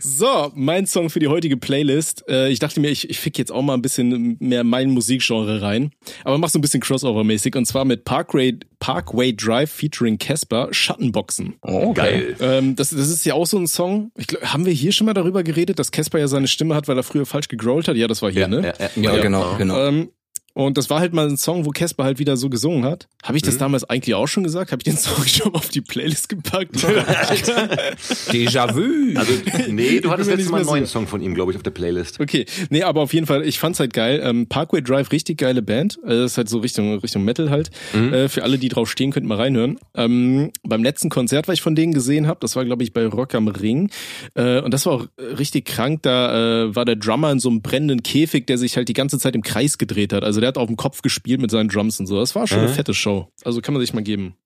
So, mein Song für die heutige Playlist. Äh, ich dachte mir, ich, ich fick jetzt auch mal ein bisschen mehr mein Musikgenre rein. Aber mach so ein bisschen Crossover-mäßig. Und zwar mit Parkway, Parkway Drive featuring Casper, Schattenboxen. Oh, okay. Geil. Ähm, das, das ist ja auch so ein Song. Ich glaub, haben wir hier schon mal darüber geredet, dass Casper ja seine Stimme hat, weil er früher falsch gegrollt hat? Ja, das war hier, Ja, ne? ja, ja. Ja, genau, genau. Ähm, und das war halt mal ein Song, wo Casper halt wieder so gesungen hat. Habe ich das damals eigentlich auch schon gesagt? Habe ich den Song schon auf die Playlist gepackt? Déjà-vu. Also, nee, du hattest letztes Mal einen neuen. Song von ihm, glaube ich, auf der Playlist. okay, nee, aber auf jeden Fall, ich fand's halt geil. Ähm, Parkway Drive, richtig geile Band. Äh, das ist halt so Richtung Richtung Metal halt. Äh, für alle, die drauf stehen, könnt mal reinhören. Ähm, beim letzten Konzert, was ich von denen gesehen habe, das war glaube ich bei Rock am Ring. Äh, und das war auch richtig krank. Da äh, war der Drummer in so einem brennenden Käfig, der sich halt die ganze Zeit im Kreis gedreht hat. Also der hat auf dem Kopf gespielt mit seinen Drums und so. Das war schon eine fette Show. Also kann man sich mal geben.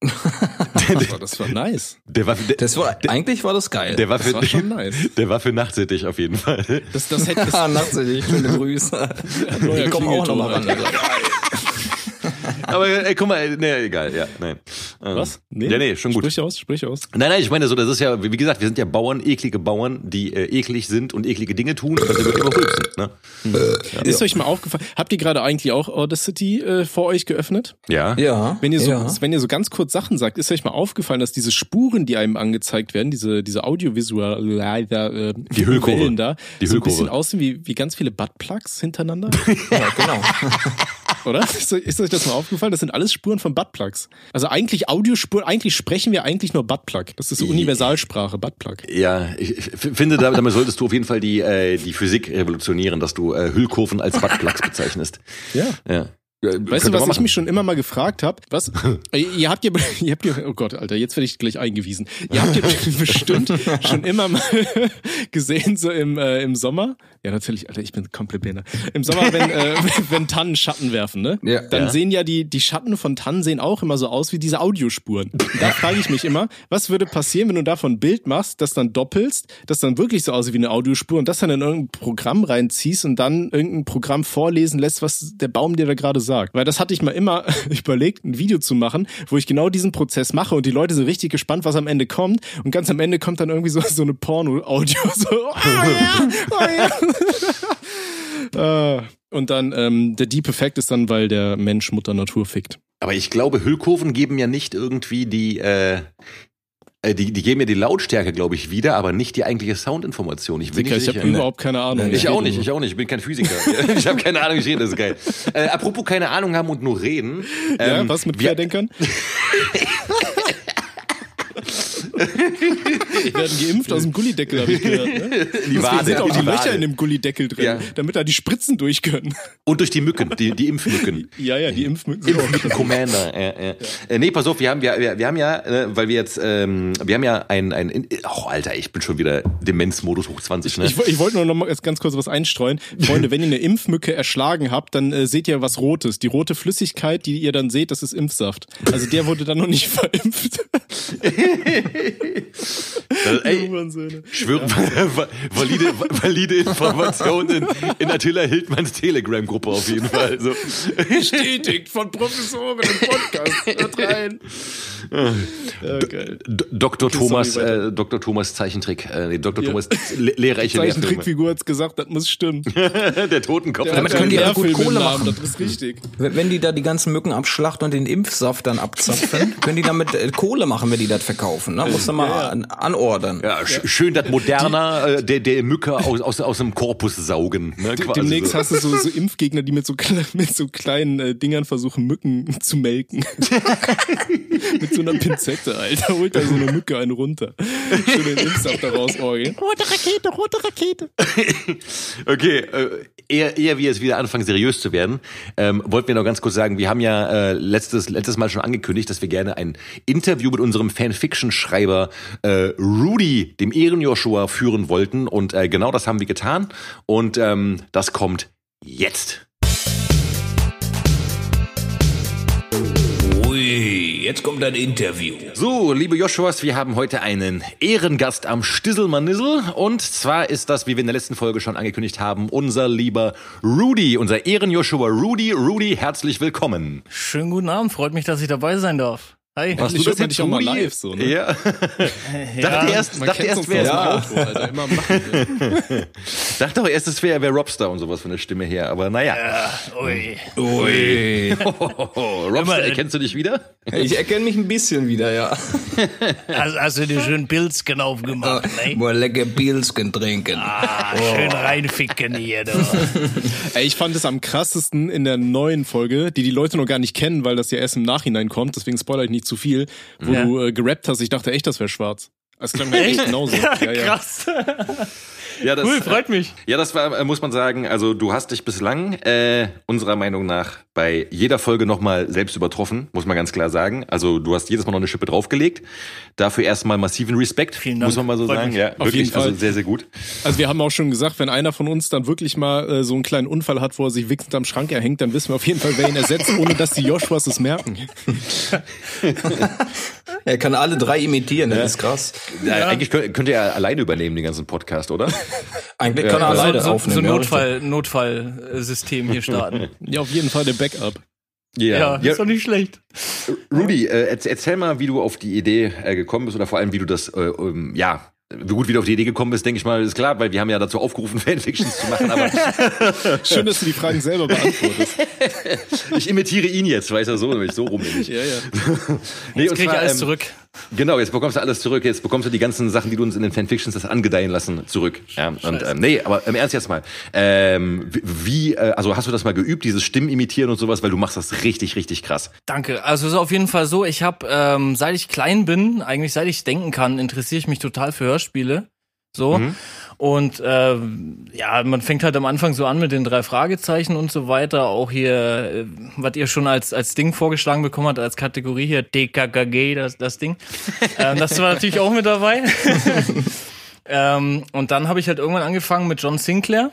das, war, das war nice. Der war, der, Das war, eigentlich war das geil. der war Das für, war schon nice. der war für nachtsittig auf jeden Fall. Das, das hätte Ah, das, natürlich. Schöne Grüße. neuer Die kommen auch Klingelton, noch mal ran. Aber ey, guck mal, nee, egal, ja, nein. Ähm, Was? Ja, nee, schon gut. Sprich aus, sprich aus. Nein, nein, ich meine so, das ist ja, wie gesagt, wir sind ja Bauern, eklige Bauern, die äh, eklig sind und eklige Dinge tun, weil sie wirklich überholt sind, ne? Ist euch mal aufgefallen, habt ihr gerade eigentlich auch Audacity äh, vor euch geöffnet? Ja. Ja. Wenn ihr so, ja. wenn ihr so ganz kurz Sachen sagt, ist euch mal aufgefallen, dass diese Spuren, die einem angezeigt werden, diese, diese audiovisual, äh, Die Hüllkurve. Wellen da, Die so ein Hüllkurve. bisschen aussehen wie, wie ganz viele Buttplugs hintereinander, ja, genau. oder? Ist, euch- ist euch das mal aufgefallen? Das sind alles Spuren von Buttplugs. Also eigentlich Audiospuren, eigentlich sprechen wir eigentlich nur Buttplug. Das ist so Universalsprache, Buttplug. Ja, ich, finde, da- damit solltest du auf jeden Fall die, äh, die Physik revolutionieren, dass du äh, Hüllkurven als Buttplugs bezeichnest. Ja. Ja. Weißt du, was ich mich schon immer mal gefragt habe? Was? Äh, ihr habt ja, ihr habt ja, oh Gott, Alter, jetzt werde ich gleich eingewiesen. Ihr habt ja bestimmt schon immer mal gesehen, so im, äh, im Sommer. Ja, natürlich, Alter, ich bin komplett behindert. Im Sommer, wenn, äh, wenn Tannen Schatten werfen, ne? Ja. Dann Ja. sehen ja die, die Schatten von Tannen sehen auch immer so aus wie diese Audiospuren. Und da frage ich mich immer, was würde passieren, wenn du davon ein Bild machst, das dann doppelst, das dann wirklich so aussieht wie eine Audiospur und das dann in irgendein Programm reinziehst und dann irgendein Programm vorlesen lässt, was der Baum dir da gerade sagt. Weil das hatte ich mal immer überlegt, ein Video zu machen, wo ich genau diesen Prozess mache und die Leute sind richtig gespannt, was am Ende kommt und ganz am Ende kommt dann irgendwie so, so eine Porno-Audio, so, oh ja, oh ja. Äh, und dann ähm, der Deep Effekt ist dann, weil der Mensch Mutter Natur fickt. Aber ich glaube, Hüllkurven geben ja nicht irgendwie die, äh, die, die geben ja die Lautstärke, glaube ich, wieder, aber nicht die eigentliche Soundinformation. Ich bin Dicker, nicht ich habe überhaupt keine Ahnung. Ich auch nicht, ich auch nicht, ich bin kein Physiker. ich habe keine Ahnung, ich rede, das ist geil. Äh, apropos keine Ahnung haben und nur reden. Ja, ähm, was mit Querdenkern? Die werden geimpft aus dem Gullideckel, habe ich gehört. Ne? Die Wade, sind auch die die Löcher Wade. in dem Gullideckel drin, Ja. damit da die Spritzen durch können. Und durch die Mücken, die, die Impfmücken. Ja, ja, die Impfmücken sind auch mit dabei. Commander. Äh, äh. Äh, nee, pass auf, wir haben, wir, wir, haben ja, äh, weil wir jetzt, ähm, wir haben ja ein, ein, oh Alter, ich bin schon wieder Demenzmodus hoch 20, ne? Ich, wo- ich wollte nur noch mal ganz- ganz kurz was einstreuen. Freunde, wenn ihr eine Impfmücke erschlagen habt, dann äh, seht ihr was Rotes. Die rote Flüssigkeit, die ihr dann seht, das ist Impfsaft. Also der wurde dann noch nicht verimpft. Äh, ey, schwör, valide, valide Informationen in, in Attila Hildmanns Telegram-Gruppe auf jeden Fall. So. Bestätigt von Professoren im Podcast. Hört rein. Ja, Dr. Thomas, äh, Dr. Thomas Zeichentrick, äh, nee, Dr. Ja. Thomas Le lehrreiche Lehrfilme. Zeichentrickfigur hat's gesagt, das muss stimmen. Der Totenkopf. Der Damit hat können die ja gut Kohle Namen, machen. Das ist richtig. Wenn wenn die da die ganzen Mücken abschlachten und den Impfsaft dann abzapfen, können die damit äh, Kohle machen, wenn die das verkaufen. Ne? Musst du mal an, anordern. Ja, sch schön das Moderner, äh, der, der Mücke aus, aus, aus dem Korpus saugen. Ne, quasi Demnächst so. hast du so, so Impfgegner, die mit so, mit so kleinen äh, Dingern versuchen, Mücken zu melken. mit so einer Pinzette, Alter. Holt da so eine Mücke einen runter. Schön den Impfsaft da rausorgeln. Rote Rakete, rote Rakete. Okay, äh, eher, eher wie es wieder anfangen, seriös zu werden, ähm, wollten wir noch ganz kurz sagen, wir haben ja äh, letztes, letztes Mal schon angekündigt, dass wir gerne ein Interview mit unserem Fanfiction-Schreiber äh, Rudy, dem Ehren-Joshua, führen wollten. Und äh, genau das haben wir getan. Und ähm, das kommt jetzt. Jetzt kommt ein Interview. So, liebe Joshuas, wir haben heute einen Ehrengast am Stisselmanissel. Und zwar ist das, wie wir in der letzten Folge schon angekündigt haben, unser lieber Rudy, unser Ehren-Joshua Rudy. Rudy, herzlich willkommen. Schönen guten Abend, freut mich, dass ich dabei sein darf. Hi. Was Endlich du das dich auch mal live so, ne? Ja. dachte erst, dachte erst, wer nur ja. aus dem Auto, Alter, immer machen. Ne? dachte auch erst, es wäre wär Robster und sowas von der Stimme her. Aber naja. Ui. Ui. Robster, Immer- erkennst du dich wieder? Ich erkenne mich ein bisschen wieder, ja. Hast, hast du dir schön Pilzken aufgemacht, ne? Mal lecker Pilzken trinken. Ah, schön reinficken hier, du. Ey, ich fand es am krassesten in der neuen Folge, die die Leute noch gar nicht kennen, weil das ja erst im Nachhinein kommt, deswegen spoilere ich nicht zu viel, wo Ja. du äh, gerappt hast. Ich dachte echt, das wäre schwarz. Es klang mir echt genauso. Ja, ja. Krass. Ja, das, Cool, freut mich. Ja, das war, äh, muss man sagen, also du hast dich bislang äh, unserer Meinung nach bei jeder Folge nochmal selbst übertroffen, muss man ganz klar sagen. Also du hast jedes Mal noch eine Schippe draufgelegt. Dafür erstmal massiven Respekt, Vielen Dank. muss man mal so Freut sagen. mich. Ja, Auf wirklich, jeden Fall. also sehr, sehr gut. Also wir haben auch schon gesagt, wenn einer von uns dann wirklich mal äh, so einen kleinen Unfall hat, wo er sich wichsend am Schrank erhängt, dann wissen wir auf jeden Fall, wer ihn ersetzt, ohne dass die Joshuas es merken. Er kann alle drei imitieren, das ist krass. Ja. Eigentlich könnt, könnt ihr ja alleine übernehmen, den ganzen Podcast, oder? Eigentlich kann er alleine so, so, so aufnehmen. ja, Notfall, Notfallsystem hier starten. Ja, auf jeden Fall der Backup. Ja, ist doch nicht schlecht. Rudy, äh, erzähl, mal, wie du auf die Idee äh, gekommen bist oder vor allem, wie du das, äh, ähm, ja, wie gut wie du auf die Idee gekommen bist, denke ich mal, ist klar, weil wir haben ja dazu aufgerufen, Fanfictions zu machen, aber Schön, dass du die Fragen selber beantwortest. ich imitiere ihn jetzt, weiß er so, nämlich so rum nämlich. Ja, ja. Nee, Jetzt und krieg ich alles ähm, zurück. Genau, jetzt bekommst du alles zurück. Jetzt bekommst du die ganzen Sachen, die du uns in den Fanfictions das angedeihen lassen, zurück. Ja, und ähm, nee, aber im Ernst jetzt mal. Ähm, wie, äh, also hast du das mal geübt, dieses Stimmen imitieren und sowas, weil du machst das richtig, richtig krass. Danke. Also es ist auf jeden Fall so, ich habe, ähm, seit ich klein bin, eigentlich seit ich denken kann, interessiere ich mich total für Hörspiele. So. Und ähm, ja, man fängt halt am Anfang so an mit den drei Fragezeichen und so weiter. Auch hier, äh, was ihr schon als, als Ding vorgeschlagen bekommen habt, als Kategorie hier, DKKG, das, das Ding. ähm, das war natürlich auch mit dabei. ähm, und dann habe ich halt irgendwann angefangen mit John Sinclair.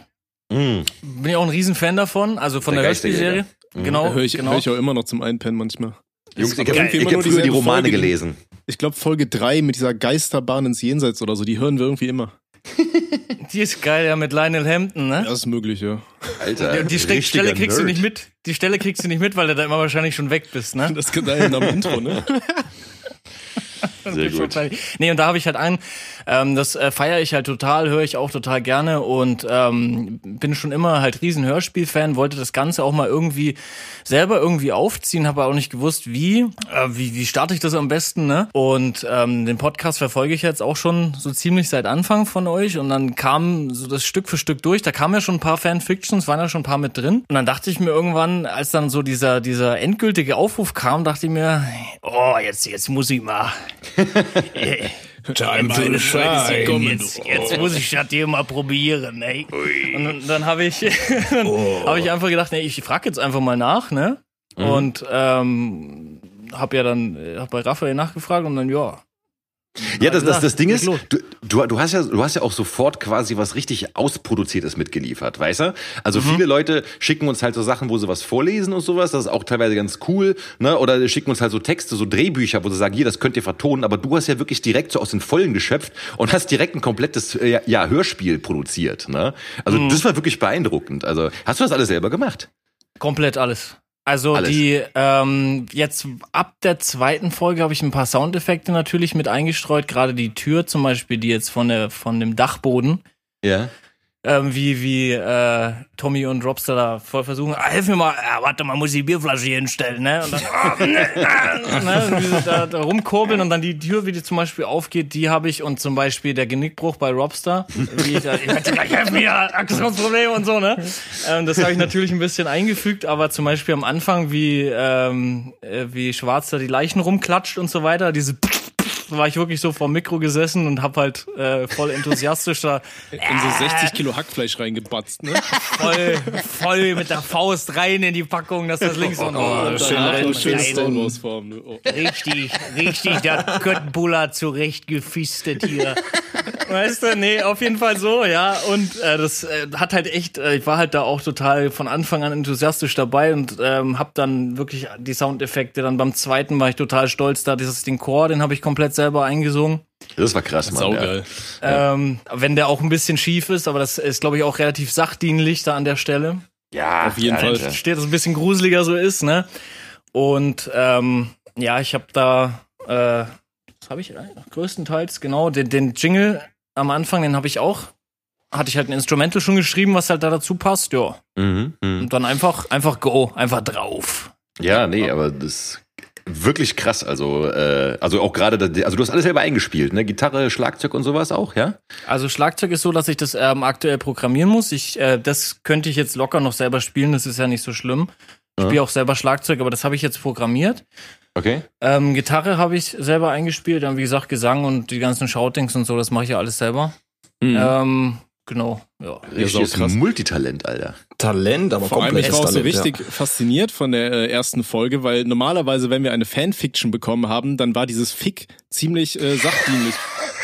Mm. Bin ja auch ein Riesenfan davon, also von Der der. Hörspielserie. Genau, Höre ich, genau. hör ich auch immer noch zum Einpennen manchmal. Jungs, ich habe hab früher die Romane Folge, die- gelesen. Ich glaube Folge 3 mit dieser Geisterbahn ins Jenseits oder so, die hören wir irgendwie immer. Die ist geil, ja, mit Lionel Hampton, ne? Das ist möglich, ja. Alter, Die richtiger Stelle kriegst du Nerd. nicht mit. Die Stelle kriegst du nicht mit, weil du da immer wahrscheinlich schon weg bist, ne? Das geht dahin am Intro, ne? Sehr gut. Nee, und da habe ich halt einen, ähm, das äh, feiere ich halt total, höre ich auch total gerne und ähm, bin schon immer halt riesen Hörspielfan, wollte das Ganze auch mal irgendwie selber irgendwie aufziehen, habe auch nicht gewusst, wie, äh, wie, wie starte ich das am besten, ne? Und ähm, den Podcast verfolge ich jetzt auch schon so ziemlich seit Anfang von euch und dann kam so das Stück für Stück durch, da kamen ja schon ein paar Fanfictions, waren ja schon ein paar mit drin und dann dachte ich mir irgendwann, als dann so dieser, dieser endgültige Aufruf kam, dachte ich mir, oh, jetzt, jetzt muss ich mal Time to shine. Jetzt, jetzt muss ich das hier mal probieren, ey. Und dann, dann habe ich, dann hab ich einfach gedacht, nee, ich frage jetzt einfach mal nach, ne? Und ähm, habe ja dann äh, hab bei Raphael nachgefragt und dann ja. Ja, das, das, das Ding ist, du, du, du, hast ja, du hast ja auch sofort quasi was richtig Ausproduziertes mitgeliefert, weißt du? Also Mhm. viele Leute schicken uns halt so Sachen, wo sie was vorlesen und sowas, das ist auch teilweise ganz cool, ne? Oder schicken uns halt so Texte, so Drehbücher, wo sie sagen, hier, das könnt ihr vertonen, aber du hast ja wirklich direkt so aus den Vollen geschöpft und hast direkt ein komplettes äh, ja, Hörspiel produziert, ne? Also Mhm. das war wirklich beeindruckend. Also hast du das alles selber gemacht? Komplett alles. Also Alles. die ähm, jetzt ab der zweiten Folge habe ich ein paar Soundeffekte natürlich mit eingestreut, gerade die Tür zum Beispiel, die jetzt von der von dem Dachboden. Ja. Ähm, wie, wie äh, Tommy und Robster da voll versuchen, ah, hilf mir mal, ah, warte mal, muss ich die Bierflasche hier hinstellen, ne? Und dann, ah, ne, ah, ne? Wie sie da, da rumkurbeln und dann die Tür, wie die zum Beispiel aufgeht, die habe ich und zum Beispiel der Genickbruch bei Robster, wie ich, da, ich werde gleich helfen, hier, Aggressionsproblem und so, ne? Ähm, das habe ich natürlich ein bisschen eingefügt, aber zum Beispiel am Anfang, wie, ähm, äh, wie Schwarz da die Leichen rumklatscht und so weiter, diese war ich wirklich so vor dem Mikro gesessen und hab halt äh, voll enthusiastisch da In so 60 Kilo Hackfleisch reingebatzt, ne? voll, voll mit der Faust rein in die Packung, dass das links und oh, Schön, rein, schön rein. Stone Wars Form. Ne? Oh. Richtig, richtig, der Köttenbuller zurecht gefistet hier. Weißt du, nee, auf jeden Fall so, ja. Und äh, das äh, hat halt echt, äh, ich war halt da auch total von Anfang an enthusiastisch dabei und ähm, hab dann wirklich die Soundeffekte. Dann beim zweiten war ich total stolz da. Dieses den Chor, den habe ich komplett selber eingesungen. Das war krass, Mann. Saugeil. Ähm, wenn der auch ein bisschen schief ist, aber das ist, glaube ich, auch relativ sachdienlich da an der Stelle. Ja, Auf jeden Fall. Alter. Steht, dass es ein bisschen gruseliger so ist, ne? Und ähm, ja, ich habe da, äh, was habe ich äh, größtenteils genau den, den Jingle am Anfang, den habe ich auch, hatte ich halt ein Instrumental schon geschrieben, was halt da dazu passt, ja. Mhm, mhm. Und dann einfach, einfach go, einfach drauf. Ja, nee, aber das wirklich krass. Also, äh, also auch gerade, also du hast alles selber eingespielt, ne? Gitarre, Schlagzeug und sowas auch, ja? Also Schlagzeug ist so, dass ich das ähm, aktuell programmieren muss. Ich, äh, das könnte ich jetzt locker noch selber spielen, das ist ja nicht so schlimm. Ich Ja. spiele auch selber Schlagzeug, aber das habe ich jetzt programmiert. Okay. Ähm, Gitarre habe ich selber eingespielt, dann wie gesagt Gesang und die ganzen Shoutings und so, das mache ich ja alles selber. Mhm. Ähm, genau, ja. Richtiges saukrass. Multitalent, Alter. Talent, aber Vor allem, ich war auch so Talent, ja. richtig fasziniert von der äh, ersten Folge, weil normalerweise, wenn wir eine Fanfiction bekommen haben, dann war dieses Fick ziemlich äh, sachdienlich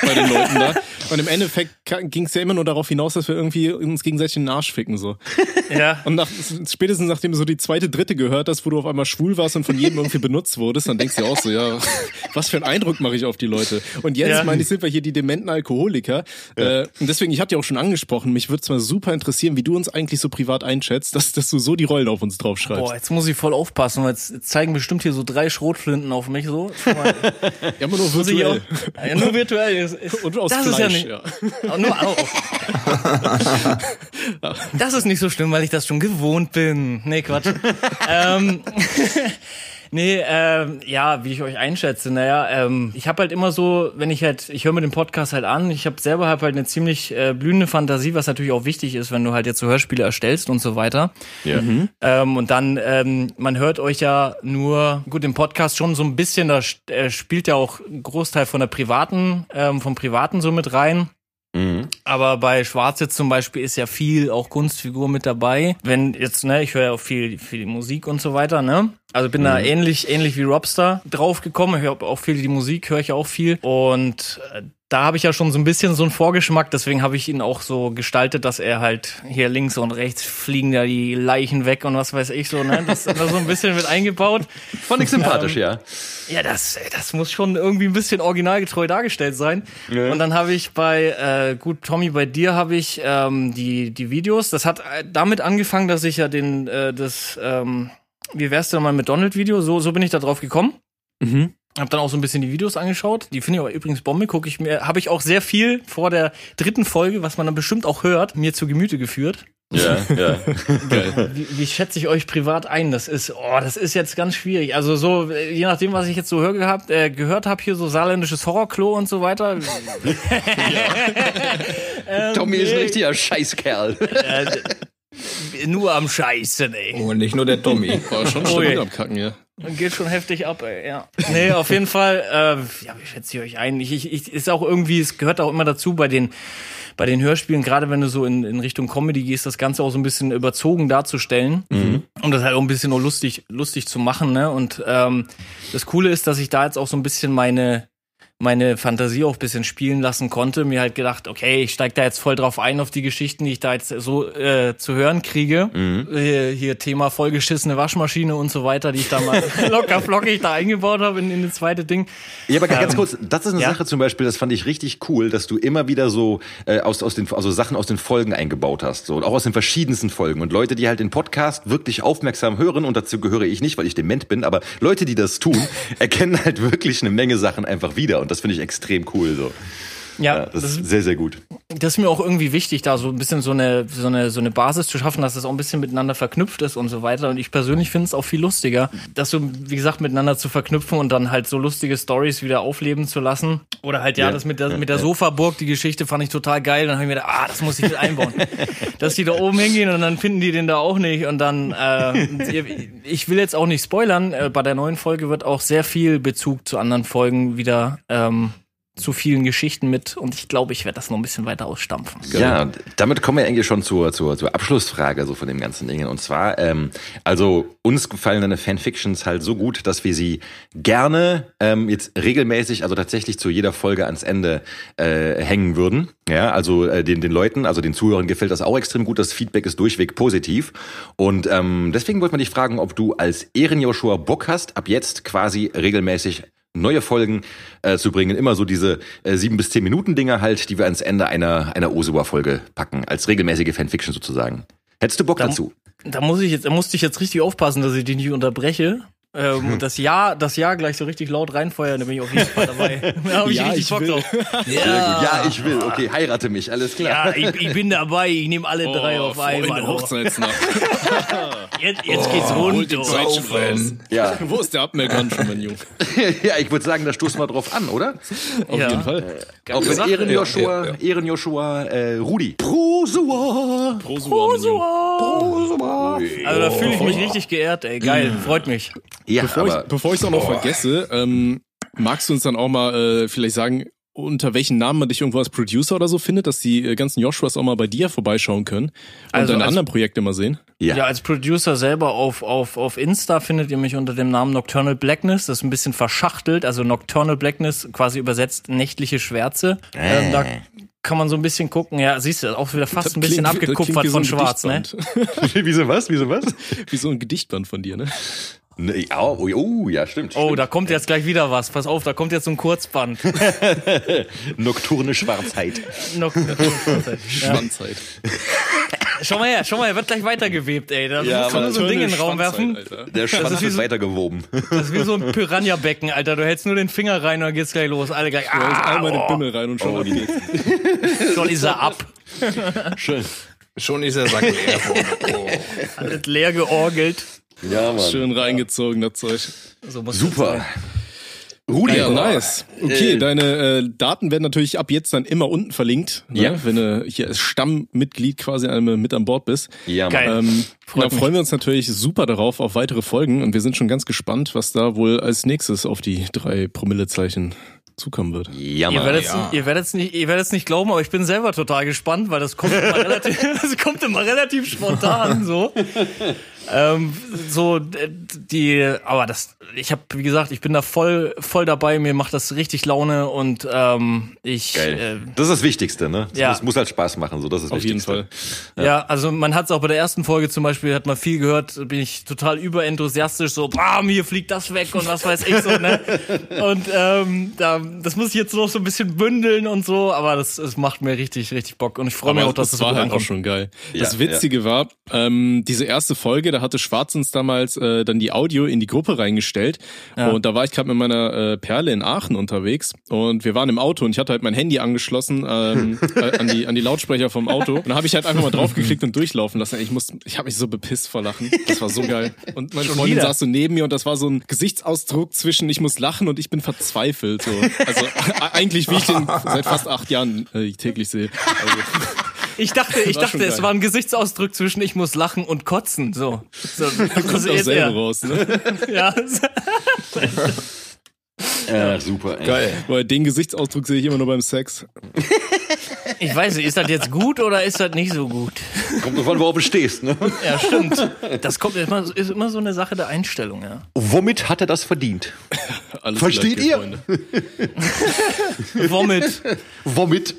bei den Leuten da. Und im Endeffekt ging es ja immer nur darauf hinaus, dass wir irgendwie uns gegenseitig in den Arsch ficken so. Ja. Und nach, spätestens nachdem du so die zweite, dritte gehört hast, wo du auf einmal schwul warst und von jedem irgendwie benutzt wurdest, dann denkst du dir auch so, ja, was für einen Eindruck mache ich auf die Leute. Und jetzt, Ja. meine ich, sind wir hier die dementen Alkoholiker. Äh, und deswegen, ich hatte ja auch schon angesprochen, mich würde es mal super interessieren, wie du uns eigentlich so privat einschätzt, dass, dass du so die Rollen auf uns draufschreibst. Boah, jetzt muss ich voll aufpassen, weil jetzt zeigen bestimmt hier so drei Schrotflinten auf mich so. Ja, aber nur virtuell. ja, nur virtuell. Ist, ist, Und aus das Fleisch, ist ja nicht. ja. Nur auch. Das ist nicht so schlimm, weil ich das schon gewohnt bin. Nee, Quatsch. ähm, nee, ähm, ja, wie ich euch einschätze, naja, ähm, ich habe halt immer so, wenn ich halt, ich höre mir den Podcast halt an, ich habe selber halt eine ziemlich äh, blühende Fantasie, was natürlich auch wichtig ist, wenn du halt jetzt so Hörspiele erstellst und so weiter. Ja. Ähm, und dann, ähm, man hört euch ja nur, gut, im Podcast schon so ein bisschen, da äh, spielt ja auch ein Großteil von der privaten, ähm, vom Privaten so mit rein. Mhm. Aber bei Schwarz jetzt zum Beispiel ist ja viel auch Kunstfigur mit dabei. Wenn jetzt, ne, ich höre ja auch viel, viel Musik und so weiter, ne? Also bin da ähnlich, ähnlich wie Robster draufgekommen. Ich höre auch viel die Musik, höre ich auch viel. Und äh, da habe ich ja schon so ein bisschen so einen Vorgeschmack, deswegen habe ich ihn auch so gestaltet, dass er halt hier links und rechts fliegen da die Leichen weg und was weiß ich so, ne? Das ist da so ein bisschen mit eingebaut. Fand ich sympathisch, ja. Ja, das, das muss schon irgendwie ein bisschen originalgetreu dargestellt sein. Ja. Und dann habe ich bei, äh, gut, Tommy, bei dir habe ich ähm, die, die Videos. Das hat äh, damit angefangen, dass ich ja den, äh, das, ähm, wie wär's denn mal mit Donald-Video? So, so bin ich da drauf gekommen. Mhm. Hab dann auch so ein bisschen die Videos angeschaut. Die finde ich aber übrigens Bombe. Gucke ich mir, habe ich auch sehr viel vor der dritten Folge, was man dann bestimmt auch hört, mir zu Gemüte geführt. Ja, ja. Geil. Wie, wie schätze ich euch privat ein? Das ist, oh, das ist jetzt ganz schwierig. Also so, äh, je nachdem, was ich jetzt so hör gehabt, äh, gehört habe, hier so saarländisches Horrorklo und so weiter. ähm, Tommy ist ein richtiger Scheißkerl. äh, nur am Scheißen, ey. Und nicht nur der Tommy. War schon Ui. stabil am Kacken, ja. Geht schon heftig ab, ey, ja. Nee, auf jeden Fall, äh, ja, wie schätze ich euch ein? Ich, ich, ich, ist auch irgendwie, es gehört auch immer dazu bei den, bei den Hörspielen, gerade wenn du so in, in Richtung Comedy gehst, das Ganze auch so ein bisschen überzogen darzustellen. Um das halt auch ein bisschen nur lustig, lustig zu machen, ne? Und ähm, das Coole ist, dass ich da jetzt auch so ein bisschen meine, meine Fantasie auch ein bisschen spielen lassen konnte. Mir halt gedacht, okay, ich steig da jetzt voll drauf ein auf die Geschichten, die ich da jetzt so äh, zu hören kriege. Hier, hier Thema vollgeschissene Waschmaschine und so weiter, die ich da mal locker flockig da eingebaut habe in, in das zweite Ding. Ja, aber ganz Ähm, kurz, das ist eine ja. Sache zum Beispiel, das fand ich richtig cool, dass du immer wieder so äh, aus, aus den, also Sachen aus den Folgen eingebaut hast, so und auch aus den verschiedensten Folgen. Und Leute, die halt den Podcast wirklich aufmerksam hören, und dazu gehöre ich nicht, weil ich dement bin, aber Leute, die das tun, erkennen halt wirklich eine Menge Sachen einfach wieder. Und das finde ich extrem cool. So. Ja, das, das, ist sehr, sehr gut. das ist mir auch irgendwie wichtig, da so ein bisschen so eine, so eine, so eine Basis zu schaffen, dass das auch ein bisschen miteinander verknüpft ist und so weiter. Und ich persönlich finde es auch viel lustiger, das so, wie gesagt, miteinander zu verknüpfen und dann halt so lustige Stories wieder aufleben zu lassen. Oder halt, ja, Ja, das mit der, mit der. Sofaburg, die Geschichte fand ich total geil. Dann habe ich mir gedacht, ah, das muss ich mit einbauen. Dass die da oben hingehen und dann finden die den da auch nicht. Und dann, äh, ich will jetzt auch nicht spoilern, äh, bei der neuen Folge wird auch sehr viel Bezug zu anderen Folgen wieder ähm, zu vielen Geschichten mit und ich glaube, ich werde das noch ein bisschen weiter ausstampfen. Ja, damit kommen wir eigentlich schon zur, zur, zur Abschlussfrage so von dem ganzen Ding. Und zwar, ähm, also uns gefallen deine Fanfictions halt so gut, dass wir sie gerne ähm, jetzt regelmäßig, also tatsächlich zu jeder Folge ans Ende äh, hängen würden. Ja, also äh, den, den Leuten, also den Zuhörern gefällt das auch extrem gut. Das Feedback ist durchweg positiv. Und ähm, deswegen wollte man dich fragen, ob du als Ehrenjoshua Bock hast, ab jetzt quasi regelmäßig neue Folgen äh, zu bringen. Immer so diese äh, sieben bis zehn Minuten Dinger halt, die wir ans Ende einer, einer Osua-Folge packen. Als regelmäßige Fanfiction sozusagen. Hättest du Bock Da- dazu? Da muss ich jetzt, da musste ich jetzt richtig aufpassen, dass ich die nicht unterbreche. Ähm, und das Ja, das Ja gleich so richtig laut reinfeuern, da bin ich auf jeden Fall dabei. Da hab ich Ja, richtig ich Bock will. drauf. Ja. ja, ich will. Okay, heirate mich, alles klar. Ja, ich, ich bin dabei, ich nehme alle drei auf einmal. Hochzeitsnacht. Jetzt, jetzt geht's Holt rund. den raus. Ja. Wo ist der Abmelkern schon, mein Junge? ja, ich würde sagen, da stoßen wir drauf an, oder? Auf Ja. jeden Fall. Auf Sache. Ehrenjoshua, Ja, ja, Ehrenjoshua, äh, Rudi. Prosua. Prosua, Junge. Also da fühle ich mich richtig geehrt, ey. Geil, freut mich. Ja, Bevor ich aber bevor ich es auch noch vergesse, ähm, magst du uns dann auch mal äh, vielleicht sagen, unter welchen Namen man dich irgendwo als Producer oder so findet, dass die äh, ganzen Joshuas auch mal bei dir vorbeischauen können und Also deine als- anderen Projekte mal sehen? ja. Ja, als Producer selber auf, auf, auf Insta findet ihr mich unter dem Namen Nocturnal Blackness. Das ist ein bisschen verschachtelt. Also Nocturnal Blackness, quasi übersetzt nächtliche Schwärze. Ähm, da kann man so ein bisschen gucken. Ja, siehst du, auch wieder fast ein bisschen klingt- das abgekupfert von so ein Schwarz, ne? Gedichtband. Wieso was? Wieso was? Wie so ein Gedichtband von dir, ne? Nee, oh, oh, oh, ja, stimmt. Oh, stimmt. da kommt jetzt gleich wieder was. Pass auf, da kommt jetzt so ein Kurzband. Nokturne Schwarzheit. Noc- ja. Schwanzheit. Schau mal her, schau mal, er wird gleich weitergewebt, ey. Da Ja, muss man nur so ein Ding in den Raum werfen. Alter. Der Schwanz ist wie ist so- weitergewoben. Das ist wie so ein Piranha-Becken, Alter. Du hältst nur den Finger rein und dann geht's gleich los. Alle gleich, Da ist ah, einmal den oh, Bimmel rein und schon ab geht's. schon ist er ab. Schön. Schon ist der Sack leer. Oh. Alles leer georgelt. Ja, Mann. Schön reingezogen, das Zeug. So muss Super. Rudi, Ja, nice. Okay, Äh, deine äh, Daten werden natürlich ab jetzt dann immer unten verlinkt, ne? Ja. wenn du hier als Stammmitglied quasi einmal mit an Bord bist. Ja, Mann. Geil. Ähm, da mich. freuen wir uns natürlich super darauf auf weitere Folgen und wir sind schon ganz gespannt, was da wohl als nächstes auf die drei Promillezeichen zukommen wird. Ja, Ihr Mann. werdet ja. ihr werdet's nicht, ihr werdet's nicht glauben, aber ich bin selber total gespannt, weil das kommt immer relativ, das kommt immer relativ spontan so. Ähm, so äh, die, aber das, ich habe, wie gesagt, ich bin da voll, voll dabei. Mir macht das richtig Laune und ähm, ich, Geil. äh, Das ist das Wichtigste, ne? Das ja. muss, muss halt Spaß machen, so das ist das Auf jeden Wichtigste. Fall. Ja, also man hat es auch bei der ersten Folge zum Beispiel, hat man viel gehört, bin ich total überenthusiastisch, so, bam, hier fliegt das weg und was weiß ich so, ne? Und ähm, da, das muss ich jetzt noch so ein bisschen bündeln und so, aber das, das macht mir richtig, richtig Bock und ich freue mich auch, dass das das, war so halt auch schon geil. Ja, das Witzige war, ähm, diese erste Folge, da hatte Schwarz uns damals äh, dann die Audio in die Gruppe reingestellt und da war ich gerade mit meiner äh, Perle in Aachen unterwegs und wir waren im Auto und ich hatte halt mein Handy angeschlossen ähm, äh, an die an die Lautsprecher vom Auto und da habe ich halt einfach mal draufgeklickt und durchlaufen lassen. Ich muss, ich habe mich so bepisst vor Lachen. Das war so geil. Und meine Freundin wieder? saß so neben mir und das war so ein Gesichtsausdruck zwischen ich muss lachen und ich bin verzweifelt. So. Also eigentlich wie ich den seit fast acht Jahren äh, täglich sehe. Also, Ich dachte, ich dachte, es geil. war ein Gesichtsausdruck zwischen ich muss lachen und kotzen, so. so kommt also auch selber eher. raus, ne? Ja. Ach, super, ey. Geil. Weil den Gesichtsausdruck sehe ich immer nur beim Sex. Ich weiß nicht, ist das jetzt gut oder ist das nicht so gut? Kommt davon, worauf du stehst, ne? Ja, stimmt. Das kommt immer, ist immer so eine Sache der Einstellung, ja. Womit hat er das verdient? Alles Versteht ihr? Freunde. Womit? Womit?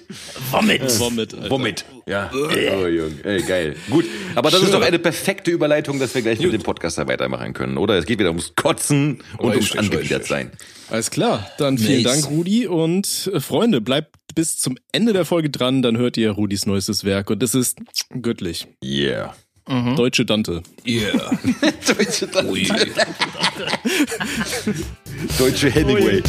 Womit? Womit, Alter. Womit? Ja. Oh, Junge. Ey, geil. Gut. Aber das ist doch eine perfekte Überleitung, dass wir gleich mit dem Podcast da weitermachen können, oder? Es geht wieder ums Kotzen und ums Richtig, angewidert sein. Alles klar. Dann vielen Nice. Dank, Rudi. Und äh, Freunde, bleibt bis zum Ende der Folge dran, dann hört ihr Rudis neuestes Werk. Und das ist göttlich. Yeah. Deutsche Dante. Yeah. Deutsche, Ui. Deutsche Hemingway.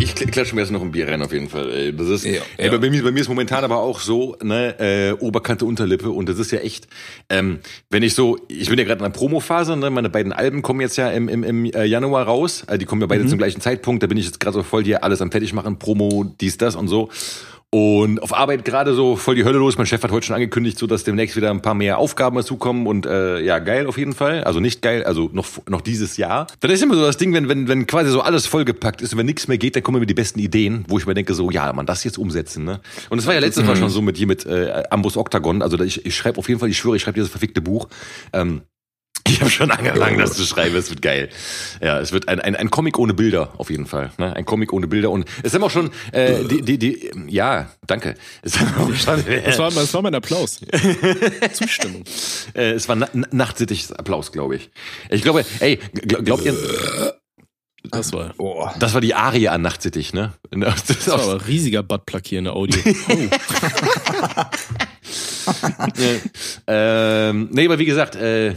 Ich kl- klatsche mir jetzt noch ein Bier rein auf jeden Fall. Das ist, Ja, ey, ja. Bei, mir, bei mir ist momentan aber auch so, ne, äh, Oberkante, Unterlippe und das ist ja echt, ähm, wenn ich so, ich bin ja gerade in der Promophase, ne, meine beiden Alben kommen jetzt ja im, im, im äh, Januar raus, also die kommen ja beide zum gleichen Zeitpunkt, da bin ich jetzt gerade so voll hier alles am fertig machen, Promo, dies, das und so. Und auf Arbeit gerade so voll die Hölle los. Mein Chef hat heute schon angekündigt, so dass demnächst wieder ein paar mehr Aufgaben dazukommen und äh, ja, geil auf jeden Fall. Also nicht geil, also noch noch dieses Jahr. Dann ist immer so das Ding, wenn wenn wenn quasi so alles vollgepackt ist und wenn nichts mehr geht, dann kommen mir die besten Ideen, wo ich mir denke so, ja, man das jetzt umsetzen, ne? Und das war ja letztes Mal schon so mit hier mit äh, Ambus Octagon, also ich, ich schreibe auf jeden Fall, ich schwöre, ich schreibe dieses verfickte Buch. Ähm, ich habe schon angefangen, das zu schreiben. Es wird geil. Ja, es wird ein, ein, ein Comic ohne Bilder, auf jeden Fall. Ne? Ein Comic ohne Bilder. Und es haben auch schon, äh, die, die, die, ja, danke. Es, schon, Das war, das war mein Applaus. Zustimmung. äh, es war na, nachtsittiges Applaus, glaube ich. Ich glaube, ey, gl- glaubt ihr, Das war, Boah. das war die Arie an Nachtsittig, ne? Das das war aber ein riesiger Buttplug hier in der Audio. ähm, nee, aber wie gesagt, äh, äh,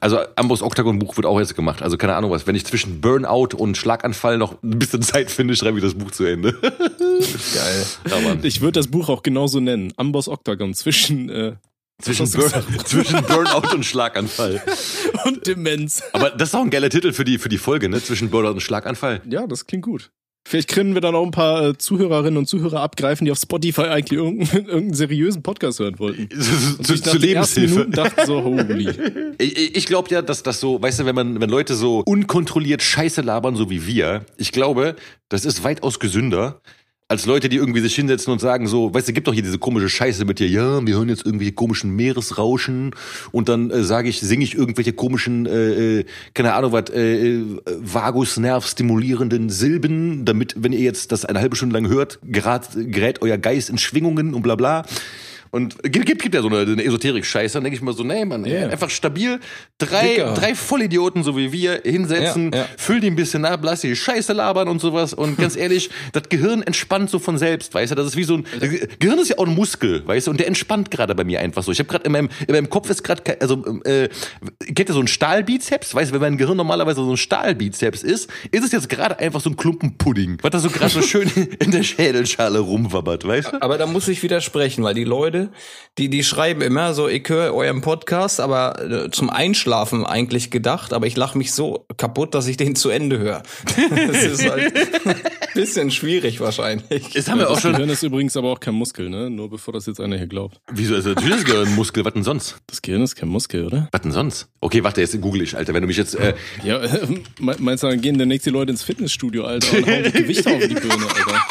also Ambos Octagon Buch wird auch jetzt gemacht. Also keine Ahnung was. Wenn ich zwischen Burnout und Schlaganfall noch ein bisschen Zeit finde, schreibe ich das Buch zu Ende. Geil. Ich würde das Buch auch genauso nennen. Amboss Octagon zwischen äh, Zwischen, Burn, zwischen Burnout und Schlaganfall. und Demenz. Aber das ist auch ein geiler Titel für die, für die Folge, ne? Zwischen Burnout und Schlaganfall. Ja, das klingt gut. Vielleicht können wir dann auch ein paar äh, Zuhörerinnen und Zuhörer abgreifen, die auf Spotify eigentlich irgendeinen, irgendeinen seriösen Podcast hören wollten. Und zu, zu Lebenshilfe. Dachten so, holy. Ich, ich glaube ja, dass das so, weißt du, wenn man, wenn Leute so unkontrolliert Scheiße labern, so wie wir, ich glaube, das ist weitaus gesünder, als Leute, die irgendwie sich hinsetzen und sagen so, weißt du, gibt doch hier diese komische Scheiße mit dir, ja, wir hören jetzt irgendwelche komischen Meeresrauschen und dann äh, sage ich, singe ich irgendwelche komischen, äh, äh, keine Ahnung was, äh, äh, Vagusnerv stimulierenden Silben, damit, wenn ihr jetzt das eine halbe Stunde lang hört, gerät, gerät euer Geist in Schwingungen und bla bla. Und gibt, gibt, gibt ja so eine, eine Esoterik-Scheiße. Dann denke ich mal so, nee, Mann, Ja. einfach stabil. Drei, Dicker. drei Vollidioten, so wie wir, hinsetzen, Ja, ja. füll die ein bisschen ab, lass die Scheiße labern und sowas. Und ganz ehrlich, das Gehirn entspannt so von selbst, weißt du? Das ist wie so ein, Gehirn ist ja auch ein Muskel, weißt du? Und der entspannt gerade bei mir einfach so. Ich habe gerade in meinem, in meinem Kopf ist gerade, also, äh, kennt ihr so ein Stahlbizeps? Weißt du, wenn mein Gehirn normalerweise so ein Stahlbizeps ist, ist es jetzt gerade einfach so ein Klumpen Pudding, was da so gerade so schön in der Schädelschale rumwabbert, weißt du? Aber da muss ich widersprechen, weil die Leute, die, die schreiben immer so, ich höre euren Podcast, aber äh, zum Einschlafen eigentlich gedacht, aber ich lache mich so kaputt, dass ich den zu Ende höre. Das ist halt ein bisschen schwierig wahrscheinlich. Jetzt haben wir auch Das schon, Gehirn ist übrigens aber auch kein Muskel, ne? Nur bevor das jetzt einer hier glaubt. wieso ist natürlich das Gehirn ein Muskel, was denn sonst? Das Gehirn ist kein Muskel, oder? Was denn sonst? Okay, warte, jetzt google ich, Alter. Wenn du mich jetzt, äh, Ja, me- meinst du, dann gehen demnächst die Leute ins Fitnessstudio, Alter, und hauen die Gewichte auf die Birne, Alter.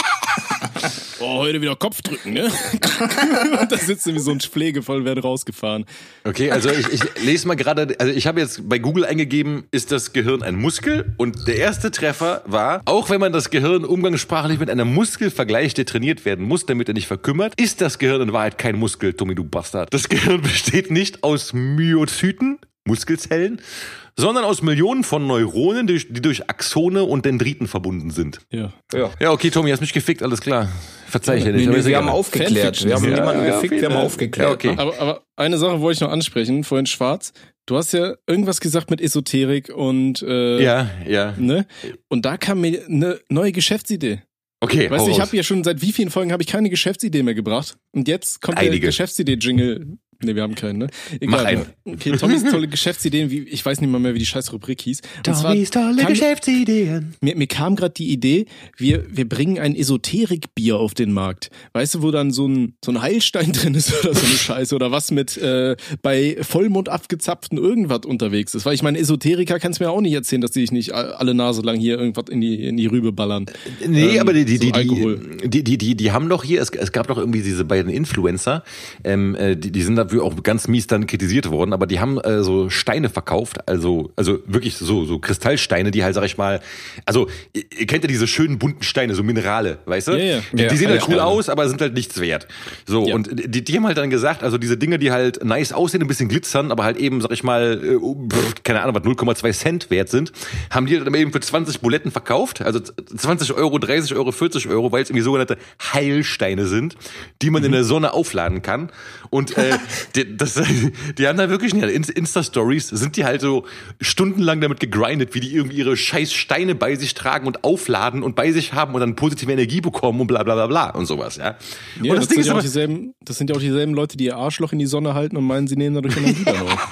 Oh, heute wieder Kopf drücken, ne? und da sitzt irgendwie so ein Pflegefall, werden rausgefahren. okay, also ich, ich lese mal gerade, also ich habe jetzt bei Google eingegeben, ist das Gehirn ein Muskel? Und der erste Treffer war, auch wenn man das Gehirn umgangssprachlich mit einem Muskel vergleicht, der trainiert werden muss, damit er nicht verkümmert, ist das Gehirn in Wahrheit kein Muskel, Tommy, du Bastard. Das Gehirn besteht nicht aus Myozyten, Muskelzellen, sondern aus Millionen von Neuronen, die, die durch Axone und Dendriten verbunden sind. Ja. Ja. Ja, okay, Tommy, hast mich gefickt, alles klar. Verzeih ich nicht. Nee, nee, wir haben aufgeklärt. Fanfiction. Wir haben Ja, niemanden ja, gefickt, wir haben aufgeklärt. Ja, okay. Aber, aber eine Sache wollte ich noch ansprechen, vorhin Schwarz. Du hast ja irgendwas gesagt mit Esoterik und äh, Ja, ja. ne? Und da kam mir eine neue Geschäftsidee. Okay, Weißt du, ich habe ja schon seit wie vielen Folgen habe ich keine Geschäftsidee mehr gebracht. Und jetzt kommt der Einige. Geschäftsidee-Jingle. Ne, wir haben keinen, ne? Mach einen. Okay, Tommys tolle Geschäftsideen, wie, ich weiß nicht mal mehr, wie die scheiß Rubrik hieß. Und zwar tolle kam- Geschäftsideen. Mir, mir kam gerade die Idee, wir, wir bringen ein Esoterik-Bier auf den Markt. Weißt du, wo dann so ein, so ein Heilstein drin ist oder so eine Scheiße oder was mit äh, bei Vollmond abgezapften irgendwas unterwegs ist. Weil ich meine, Esoteriker kannst mir auch nicht erzählen, dass die sich nicht alle Nase lang hier irgendwas in die, in die Rübe ballern. Nee, Ähm, aber die, die, so die, Alkohol. die, die, die, die, haben doch hier, es, es gab doch irgendwie diese beiden Influencer, ähm, äh, die, die sind dafür auch ganz mies dann kritisiert worden, aber die haben äh, so Steine verkauft, also, also wirklich so, so Kristallsteine, die halt, sag ich mal, also, ihr, ihr kennt ja diese schönen bunten Steine, so Minerale, weißt du? Ja, ja. Die, Ja, die sehen halt cool Heilsteine. aus, aber sind halt nichts wert. So, Ja. und die, die haben halt dann gesagt, also diese Dinge, die halt nice aussehen, ein bisschen glitzern, aber halt eben, sag ich mal, äh, pff, keine Ahnung, was 0,2 Cent wert sind, haben die dann eben für 20 Buletten verkauft, also 20 Euro, 30 Euro, 40 Euro, weil es irgendwie sogenannte Heilsteine sind, die man in der Sonne aufladen kann. Und äh, die, das, die haben da wirklich in Insta-Stories, sind die halt so stundenlang damit gegrindet, wie die irgendwie ihre scheiß Steine bei sich tragen und aufladen und bei sich haben und dann positive Energie bekommen und bla bla bla bla und sowas, ja. Ja, und das, das, Ding sind ist ja auch aber, dieselben, das sind ja auch dieselben Leute, die ihr Arschloch in die Sonne halten und meinen, sie nehmen dadurch Energie darauf.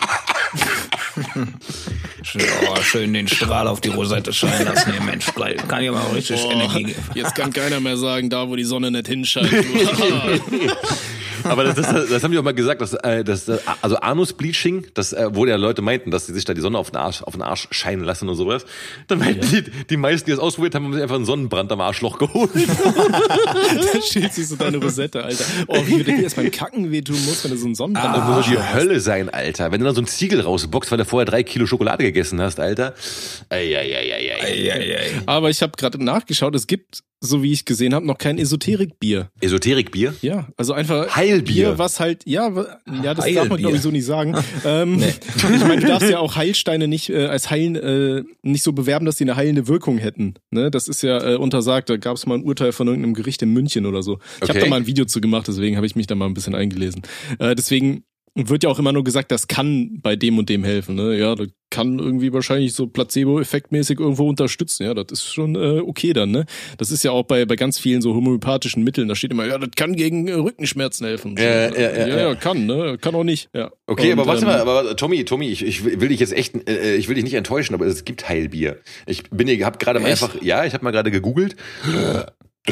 Schön, oh, schön den Strahl auf die Rosette scheinen lassen, hier Mensch. Bleib. Kann ja mal richtig Energie geben. Jetzt kann keiner mehr sagen, da wo die Sonne nicht hinscheint. Aber das, das, das haben die auch mal gesagt, dass, äh, dass äh, also Anus-Bleaching, das, äh, wo ja Leute meinten, dass sie sich da die Sonne auf den Arsch, auf den Arsch scheinen lassen und sowas. Dann meinten die, die meisten, die das ausprobiert haben, haben sich einfach einen Sonnenbrand am Arschloch geholt. da steht sich so deine Rosette, Alter. Oh, wie dir das beim Kacken wehtun muss, wenn du so einen Sonnenbrand Das am muss Arsch doch die hast. Hölle sein, Alter. Wenn du dann so einen Ziegel rausbockst, weil du vorher drei Kilo Schokolade gegessen hast, Alter. Eieieiei. Eieiei. Aber ich habe gerade nachgeschaut, es gibt, so wie ich gesehen habe, noch kein Esoterikbier. Esoterikbier? Ja, also einfach Heilbier. was halt, ja, ja, das darf man Heilbier. glaube ich so nicht sagen. ähm, Ich meine, du darfst ja auch Heilsteine nicht äh, als heilen, äh, nicht so bewerben, dass die eine heilende Wirkung hätten. Ne? Das ist ja äh, untersagt. Da gab es mal ein Urteil von irgendeinem Gericht in München oder so. Ich habe Okay. da mal ein Video zu gemacht, deswegen habe ich mich da mal ein bisschen eingelesen. Äh, deswegen wird ja auch immer nur gesagt, das kann bei dem und dem helfen. Ne? Ja, das kann irgendwie wahrscheinlich so Placebo-Effektmäßig irgendwo unterstützen. Ja, das ist schon äh, okay dann. Ne? Das ist ja auch bei, bei ganz vielen so homöopathischen Mitteln. Da steht immer, ja, das kann gegen äh, Rückenschmerzen helfen. So, Ja, ja, ja, kann, ne? Kann auch nicht. Ja. Okay, Und, aber warte ähm, mal, aber Tommy, Tommy, ich, ich will dich jetzt echt, äh, ich will dich nicht enttäuschen, aber es gibt Heilbier. Ich bin hier, hab gerade mal einfach, ja, ich habe mal gerade gegoogelt.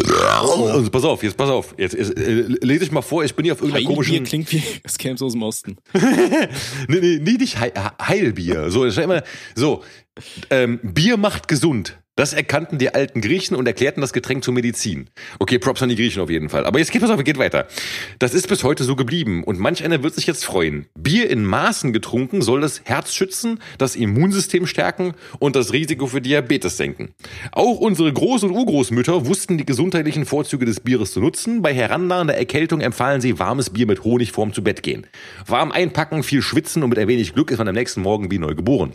Also pass auf, jetzt pass auf. Jetzt, jetzt äh, lese ich mal vor, ich bin hier auf irgendeiner Heilbier komischen. klingt wie, das käme so aus dem Osten. Nee, nee, nee, nicht Heil, Heilbier. So, immer, so, ähm, Bier macht gesund. Das erkannten die alten Griechen und erklärten das Getränk zur Medizin. Okay, Props an die Griechen auf jeden Fall. Aber jetzt geht was auf, geht weiter. Das ist bis heute so geblieben und manch einer wird sich jetzt freuen. Bier in Maßen getrunken soll das Herz schützen, das Immunsystem stärken und das Risiko für Diabetes senken. Auch unsere Groß- und Urgroßmütter wussten die gesundheitlichen Vorzüge des Bieres zu nutzen. Bei herannahender Erkältung empfahlen sie warmes Bier mit Honig vorm zu Bett gehen. Warm einpacken, viel schwitzen und mit ein wenig Glück ist man am nächsten Morgen wie neu geboren.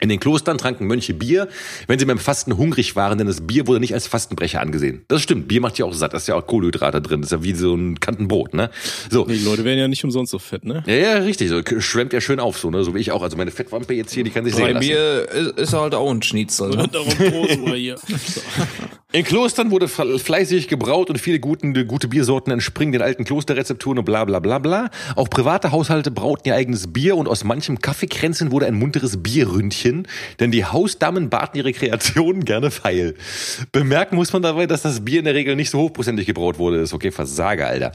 In den Klostern tranken Mönche Bier, wenn sie beim Fasten hungrig waren, denn das Bier wurde nicht als Fastenbrecher angesehen. Das stimmt, Bier macht ja auch satt, da ist ja auch Kohlenhydrate drin, das ist ja wie so ein Kantenbrot, ne? So. Die Leute werden ja nicht umsonst so fett, ne? Ja, ja, richtig, so schwemmt ja schön auf, so, ne? So wie ich auch. Also meine Fettwampe jetzt hier, die kann sich Bei sehen lassen. Bier ist, ist halt auch ein Schnitzel. Ne? Darum Prost, oder hier. In Klostern wurde fle- fleißig gebraut und viele guten, gute Biersorten entspringen den alten Klosterrezepturen und bla bla bla bla. Auch private Haushalte brauten ihr eigenes Bier und aus manchem Kaffeekränzchen wurde ein munteres Bierründchen, denn die Hausdamen baten ihre Kreationen gerne feil. Bemerken muss man dabei, dass das Bier in der Regel nicht so hochprozentig gebraut wurde. Ist okay, Versager, Alter.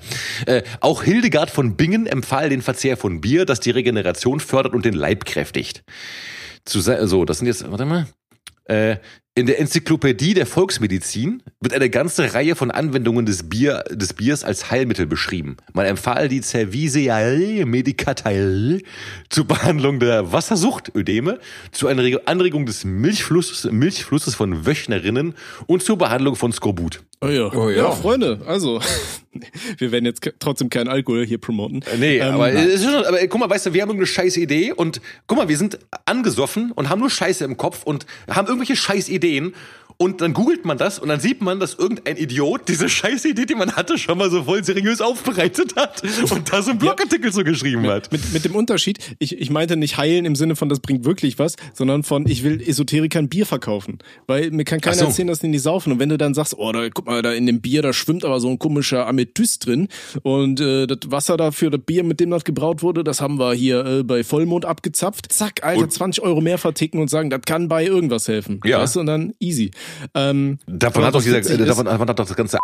Äh, auch Hildegard von Bingen empfahl den Verzehr von Bier, das die Regeneration fördert und den Leib kräftigt. Zu, so, das sind jetzt, warte mal. Äh, in der Enzyklopädie der Volksmedizin wird eine ganze Reihe von Anwendungen des, Bier, des Biers als Heilmittel beschrieben. Man empfahl die Cervisiae Medicatae zur Behandlung der Wassersucht, Ödeme, zur Anreg- Anregung des Milchflusses, Milchflusses von Wöchnerinnen und zur Behandlung von Skorbut. Oh ja. Oh ja. ja. Freunde, also, wir werden jetzt trotzdem keinen Alkohol hier promoten. Äh, Nee, Ähm, aber, schon, aber guck mal, weißt du, wir haben irgendeine scheiß Idee und guck mal, wir sind angesoffen und haben nur Scheiße im Kopf und haben irgendwelche scheiß Ideen und dann googelt man das und dann sieht man, dass irgendein Idiot diese scheiß Idee, die man hatte, schon mal so voll seriös aufbereitet hat und da so einen Blogartikel so geschrieben hat. Mit, mit dem Unterschied, ich, ich meinte nicht heilen im Sinne von, das bringt wirklich was, sondern von, ich will Esoterikern Bier verkaufen. Weil mir kann keiner so. erzählen, dass die nicht saufen. Und wenn du dann sagst, oh, da, guck mal, da in dem Bier, da schwimmt aber so ein komischer Amethyst drin. Und äh, das Wasser dafür, das Bier, mit dem das gebraut wurde, das haben wir hier äh, bei Vollmond abgezapft. Zack, Alter, Und- 20 Euro mehr verticken und sagen, das kann bei irgendwas helfen. Ja. Weißt und dann easy. Ähm, Davon hat doch dieser, äh, ist- davon, davon hat doch das ganze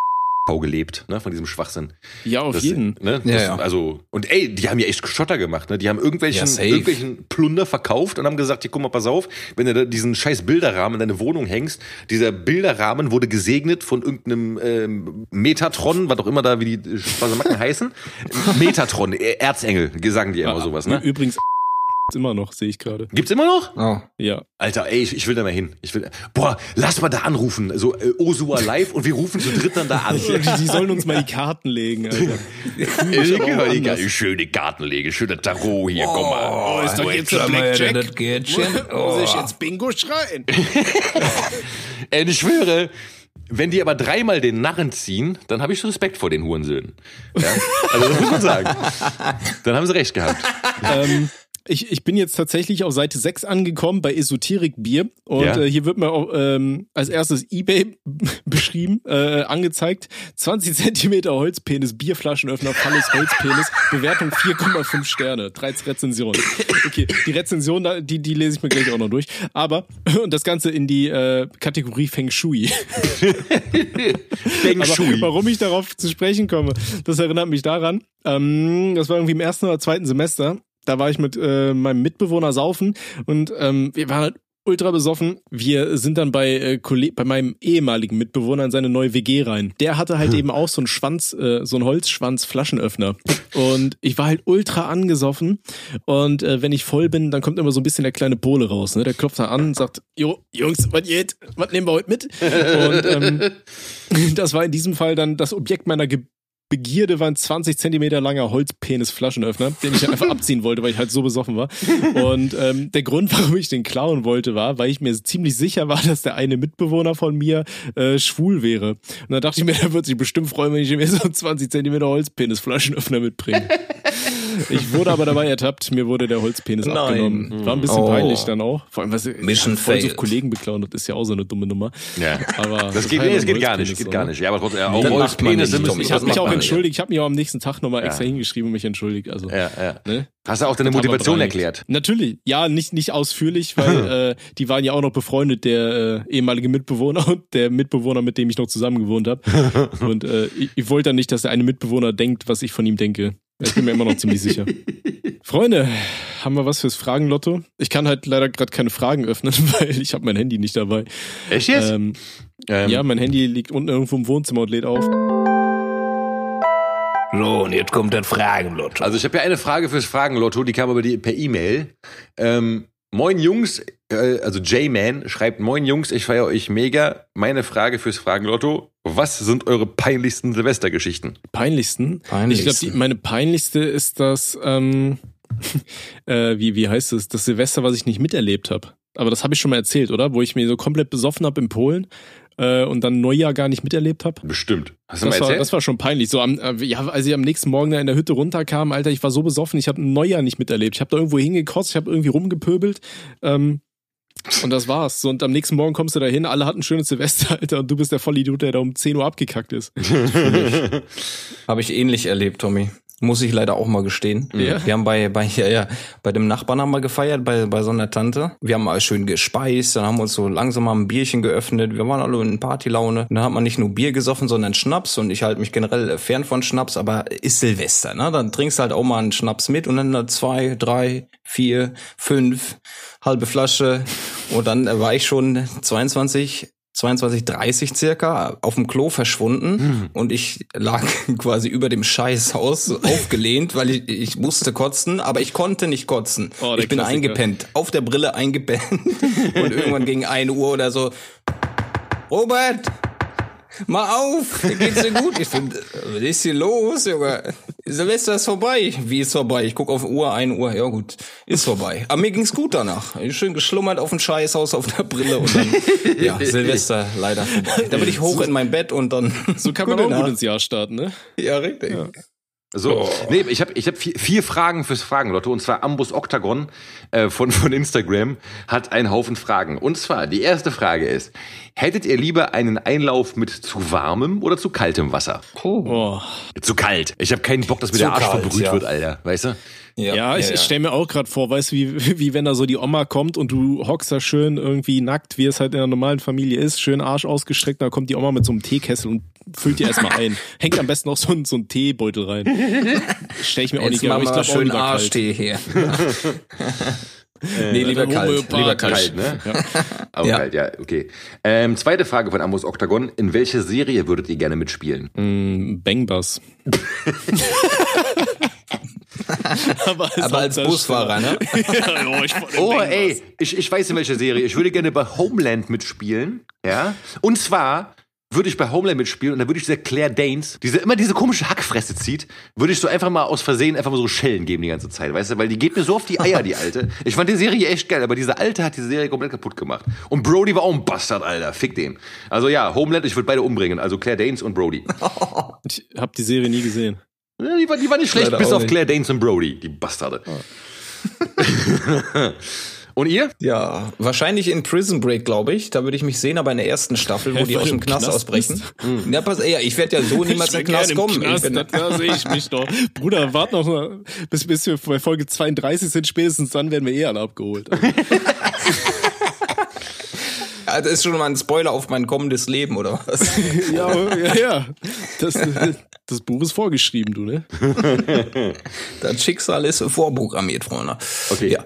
gelebt, ne, von diesem Schwachsinn. ja, auf Das, jeden. Ne, Ja, das, ja. Also, und ey, die haben ja echt Schotter gemacht, ne? Die haben irgendwelchen, Ja, irgendwelchen Plunder verkauft und haben gesagt, hier, guck mal, pass auf, wenn du da diesen scheiß Bilderrahmen in deine Wohnung hängst, dieser Bilderrahmen wurde gesegnet von irgendeinem ähm, Metatron, was auch immer da, wie die Spasamacken heißen. Metatron, Erzengel, sagen die immer sowas, ne? Übrigens immer noch, sehe ich gerade. Gibt's immer noch? Oh. Ja. Alter, ey, ich, ich will da mal hin. Ich will, boah, lass mal da anrufen. So, äh, Osua live und wir rufen zu dritt dann da an. Die, die sollen uns mal die Karten legen, Alter. Ich aber auch anders. eine schöne schöne Tarot hier, komm mal. Oh, ist doch jetzt schau ein Blackjack. Das Gärtchen. Muss ich Oh. jetzt Bingo schreien? Ey, ich schwöre, wenn die aber dreimal den Narren ziehen, dann habe ich Respekt vor den Hurensöhnen. Ja? Also das muss man sagen. Dann haben sie recht gehabt. ähm, Ich, ich bin jetzt tatsächlich auf Seite 6 angekommen bei Esoterik-Bier. Und Ja. äh, hier wird mir auch ähm, als erstes Ebay beschrieben, äh, angezeigt. 20 Zentimeter Holzpenis, Bierflaschenöffner, Falles Holzpenis, Bewertung 4,5 Sterne, 13 Rezensionen. Okay, die Rezension, die, die lese ich mir gleich auch noch durch. Aber, und das Ganze in die äh, Kategorie Feng Shui. Feng Aber Shui. warum ich darauf zu sprechen komme, das erinnert mich daran. Ähm, das war irgendwie im ersten oder zweiten Semester. Da war ich mit äh, meinem Mitbewohner saufen und ähm, wir waren halt ultra besoffen. Wir sind dann bei, äh, bei meinem ehemaligen Mitbewohner in seine neue WG rein. Der hatte halt eben auch so einen Schwanz, äh, so einen Holzschwanz-Flaschenöffner. Und ich war halt ultra angesoffen. Und äh, wenn ich voll bin, dann kommt immer so ein bisschen der kleine Pole raus. Ne? Der klopft da an und sagt, Jo, Jungs, was geht? Was nehmen wir heute mit? Und ähm, das war in diesem Fall dann das Objekt meiner Ge Begierde war ein 20 Zentimeter langer Holzpenis-Flaschenöffner, den ich einfach abziehen wollte, weil ich halt so besoffen war. Und ähm, der Grund, warum ich den klauen wollte, war, weil ich mir ziemlich sicher war, dass der eine Mitbewohner von mir äh, schwul wäre. Und da dachte ich mir, der wird sich bestimmt freuen, wenn ich mir so einen 20 Zentimeter Holzpenis-Flaschenöffner mitbringe. Ich wurde aber dabei ertappt, mir wurde der Holzpenis Nein. abgenommen. War ein bisschen Oh. peinlich dann auch. Vor allem, was Mission voll so. Kollegen beklauen, das ist ja auch so eine dumme Nummer. Ja. Aber Das geht, nee, das geht gar nicht, geht gar nicht. Ja, aber trotzdem, ja, auch Holzpenisse müssen. Ich habe mich auch entschuldigt. Ich habe mir auch am nächsten Tag nochmal Ja. extra hingeschrieben und mich entschuldigt. Also, Ja, ja. ne? Hast du auch deine Das Motivation erklärt? Natürlich. Ja, nicht, nicht ausführlich, weil äh, die waren ja auch noch befreundet, der äh, ehemalige Mitbewohner und der Mitbewohner, mit dem ich noch zusammen gewohnt habe. Und äh, ich, ich wollte dann nicht, dass der eine Mitbewohner denkt, was ich von ihm denke. Ich bin mir immer noch ziemlich sicher. Freunde, haben wir was fürs Fragenlotto? Ich kann halt leider gerade keine Fragen öffnen, weil ich habe mein Handy nicht dabei. Echt jetzt? Ähm, Ähm, ja, mein Handy liegt unten irgendwo im Wohnzimmer und lädt auf. So, und jetzt kommt das Fragenlotto. Also ich habe ja eine Frage fürs Fragenlotto, die kam aber die, per E-Mail. Ähm, moin Jungs, also J-Man schreibt, moin Jungs, ich feiere euch mega. Meine Frage fürs Fragenlotto, was sind eure peinlichsten Silvestergeschichten? Peinlichsten? Peinlichsten. Ich glaube, meine peinlichste ist das, ähm, äh, wie, wie heißt es, das Silvester, was ich nicht miterlebt habe. Aber das habe ich schon mal erzählt, oder? Wo ich mir so komplett besoffen habe in Polen äh, und dann Neujahr gar nicht miterlebt habe. Bestimmt. Hast du Das mal war, erzählt? das war schon peinlich. So am, äh, ja, als ich am nächsten Morgen da in der Hütte runterkam, Alter, ich war so besoffen, ich habe ein Neujahr nicht miterlebt. Ich habe da irgendwo hingekotzt, ich habe irgendwie rumgepöbelt. Ähm, und das war's. So, und am nächsten Morgen kommst du da hin, alle hatten ein schönes Silvester, Alter, und du bist der Vollidiot, der da um 10 Uhr abgekackt ist. Habe ich ähnlich erlebt, Tommy. Muss ich leider auch mal gestehen. Ja? Wir haben bei, bei, ja, ja, bei dem Nachbarn haben wir gefeiert, bei, bei so einer Tante. Wir haben mal schön gespeist, dann haben wir uns so langsam mal ein Bierchen geöffnet. Wir waren alle in Partylaune. Und dann hat man nicht nur Bier gesoffen, sondern Schnaps. Und ich halte mich generell fern von Schnaps, aber ist Silvester, ne? Dann trinkst halt auch mal einen Schnaps mit und dann zwei, drei, vier, fünf, halbe Flasche. Und dann war ich schon 22, 22, 30 circa auf dem Klo verschwunden und ich lag quasi über dem Scheißhaus aufgelehnt, weil ich, ich musste kotzen, aber ich konnte nicht kotzen. Oh, ich bin Klassiker. eingepennt, auf der Brille eingepennt und irgendwann gegen eine Uhr oder so. Robert, mal auf, geht's dir gut? Ich finde, was ist hier los, Junge? Silvester ist vorbei. Wie ist vorbei? Ich guck auf Uhr, eine Uhr, ja gut, ist vorbei. Aber mir ging's gut danach. Ich schön geschlummert auf dem Scheißhaus auf der Brille und dann, ja, Silvester leider vorbei. Da bin ich hoch in mein Bett und dann. So kann man auch gut ins Jahr starten, ne? Ja, richtig. So, nee, ich habe ich hab vier, vier Fragen fürs Fragenlotto und zwar Ambus Octagon äh, von, von Instagram hat einen Haufen Fragen. Und zwar, die erste Frage ist, hättet ihr lieber einen Einlauf mit zu warmem oder zu kaltem Wasser? Oh. Zu kalt. Ich habe keinen Bock, dass mir Zu der Arsch kalt, verbrüht ja. wird, Alter. Weißt du? Ja, ich, ich stelle mir auch gerade vor, weißt du, wie, wie wenn da so die Oma kommt und du hockst da schön irgendwie nackt, wie es halt in einer normalen Familie ist, schön Arsch ausgestreckt, da kommt die Oma mit so einem Teekessel und füllt dir erstmal ein. Hängt am besten noch so ein, so ein Teebeutel rein. Stell ich mir auch nicht Jetzt gerne, machen aber ich glaube auch schön. Arschtee hier. nee, lieber kalt. Lieber kalt. Ne? Aber Ja. kalt, ja, okay. Ähm, zweite Frage von Ambus Octagon. In welche Serie würdet ihr gerne mitspielen? Mm, Bangbus. aber Aber als Busfahrer, ne? ja, oh, ich Oh, ey, ich, ich weiß in welcher Serie. Ich würde gerne bei Homeland mitspielen. Ja. Und zwar würde ich bei Homeland mitspielen und dann würde ich dieser Claire Danes, die immer diese komische Hackfresse zieht, würde ich so einfach mal aus Versehen einfach mal so Schellen geben die ganze Zeit, weißt du? Weil die geht mir so auf die Eier, die Alte. Ich fand die Serie echt geil, aber diese Alte hat die Serie komplett kaputt gemacht. Und Brody war auch ein Bastard, Alter. Fick den. Also ja, Homeland, ich würde beide umbringen. Also Claire Danes und Brody. Ich habe die Serie nie gesehen. Ja, Die war, die war nicht schlecht, Leider bis auf nicht. Claire Danes und Brody, die Bastarde. Und ihr? Ja, wahrscheinlich in Prison Break, glaube ich. Da würde ich mich sehen, aber in der ersten Staffel, wo die weil aus dem im Knast Knast ausbrechen. Ja, pass, ja, ich werde ja so niemals in den Knast kommen. Knast, ich bin, da, sehe ich mich doch. Bruder, wart noch mal, bis, bis wir bei Folge 32 sind, spätestens dann werden wir eh alle abgeholt. Das ist schon mal ein Spoiler auf mein kommendes Leben, oder was? ja, ja, ja. Das, das Buch ist vorgeschrieben, du, ne? Das Schicksal ist vorprogrammiert, Freunde. Okay. Ja.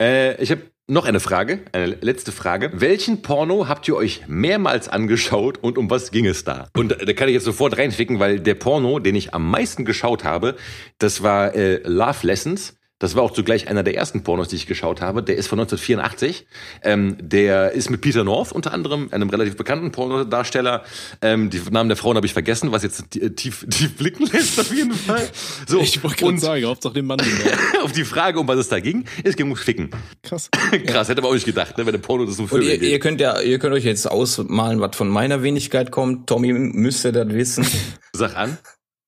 Äh, ich habe noch eine Frage, eine letzte Frage. Welchen Porno habt ihr euch mehrmals angeschaut und um was ging es da? Und da kann ich jetzt sofort reinficken, weil der Porno, den ich am meisten geschaut habe, das war äh, Love Lessons. Das war auch zugleich einer der ersten Pornos, die ich geschaut habe. Der ist von 1984. Ähm, der ist mit Peter North unter anderem, einem relativ bekannten Pornodarsteller. Ähm, die Namen der Frauen habe ich vergessen, was jetzt äh, tief, tief blicken lässt auf jeden Fall. So, Ich wollte gerade und sagen, Hauptsache den Mann. auf die Frage, um was es da ging, es ging ums Ficken. Krass. Krass, hätte man auch nicht gedacht, ne, wenn der Porno das um Vögel ihr, geht. ihr könnt ja, ihr könnt euch jetzt ausmalen, was von meiner Wenigkeit kommt. Tommy müsste das wissen. Sag an.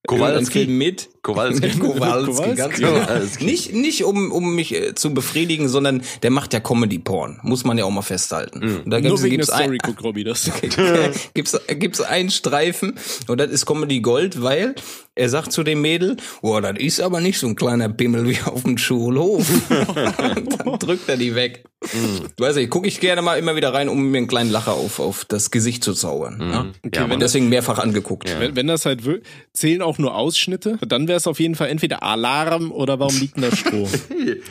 Kowalski. Mit. Kowalski. Kowalski, Kowalski. ganz genau. Kowalski. Nicht, nicht um, um mich äh, zu befriedigen, sondern der macht ja Comedy-Porn. Muss man ja auch mal festhalten. Und da Nur gibt's, wegen der gibt's, ein, Story guckt Robby das. gibt's, gibt's einen Streifen und das ist Comedy Gold, weil er sagt zu dem Mädel, boah, das ist aber nicht so ein kleiner Pimmel wie auf dem Schulhof. dann drückt er die weg. Du weißt nicht, gucke ich gerne mal immer wieder rein, um mir einen kleinen Lacher auf, auf das Gesicht zu zaubern. Ja? Ja, Und Mann. deswegen mehrfach angeguckt. Wenn, wenn das halt zählen auch nur Ausschnitte, dann wäre es auf jeden Fall entweder Alarm oder warum liegt denn da Stroh?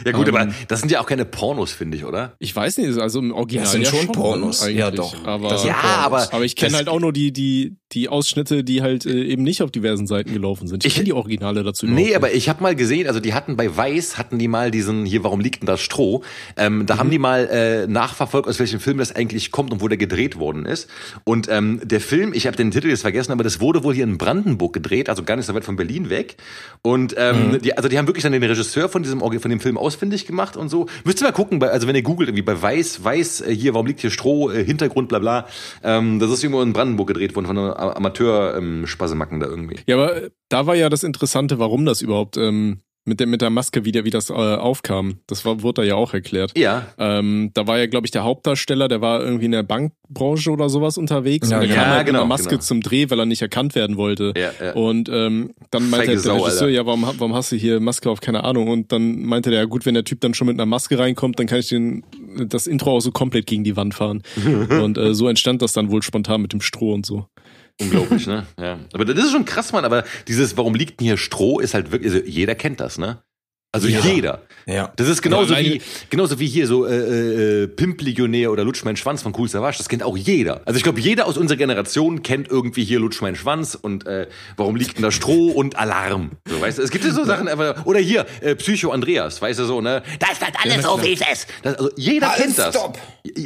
Ja gut, aber das sind ja auch keine Pornos, finde ich, oder? Ich weiß nicht, also im Original Das sind ja schon Pornos. eigentlich. Ja, doch. Aber, Das sind Ja, Pornos. aber aber ich kenne halt auch nur die, die, die Ausschnitte, die halt äh, eben nicht auf diversen Seiten gelaufen sind. Ich, Ich- kenne die Originale dazu Nee, überhaupt aber ich habe mal gesehen, also die hatten bei Weiß, hatten die mal diesen, hier, warum liegt denn das Stroh? Ähm, da haben die mal äh, nachverfolgt, aus welchem Film das eigentlich kommt und wo der gedreht worden ist. Und ähm, der Film, ich habe den Titel jetzt vergessen, aber das wurde wohl hier in Brandenburg gedreht, also gar nicht so weit von Berlin weg. Und ähm, die, also die haben wirklich dann den Regisseur von diesem von dem Film ausfindig gemacht und so. Müsst ihr mal gucken, bei, also wenn ihr googelt, irgendwie bei Weiß, Weiß, äh, hier, warum liegt hier Stroh, äh, Hintergrund, bla bla. Ähm, das ist irgendwo in Brandenburg gedreht worden, von einer Amateur-Spasemacken da irgendwie. Ja, aber äh, da war ja das Interessante, warum das überhaupt ähm, mit der mit der Maske wieder, wie das äh, aufkam. Das war, wurde da ja auch erklärt. Ja, Ähm, da war ja, glaube ich, der Hauptdarsteller, der war irgendwie in der Bankbranche oder sowas unterwegs. Ja, und der genau. kam halt mit genau, einer Maske genau. zum Dreh, weil er nicht erkannt werden wollte. Ja, ja. Und ähm, dann meinte Feige der Sau, Regisseur, Alter. ja, warum, warum hast du hier Maske auf? Keine Ahnung. Und dann meinte der, ja gut, wenn der Typ dann schon mit einer Maske reinkommt, dann kann ich den das Intro auch so komplett gegen die Wand fahren. und äh, so entstand das dann wohl spontan mit dem Stroh und so. Unglaublich, ne? Ja. Aber das ist schon krass, Mann. Aber dieses, warum liegt denn hier Stroh, ist halt wirklich, also jeder kennt das, ne? Also Ja. jeder. Ja. Das ist genauso Ja, wie genauso wie hier so äh, äh, Pimp-Legionär oder Lutsch mein Schwanz von Cool Savage. Das kennt auch jeder. Also ich glaube, jeder aus unserer Generation kennt irgendwie hier Lutsch mein Schwanz und äh, warum liegt denn da Stroh und Alarm. So, weißt du, es gibt ja so Sachen, aber, oder hier äh, Psycho Andreas, weißt du so, ne? Das wird alles so wie es ist. Das, also jeder Halt, kennt das. stopp.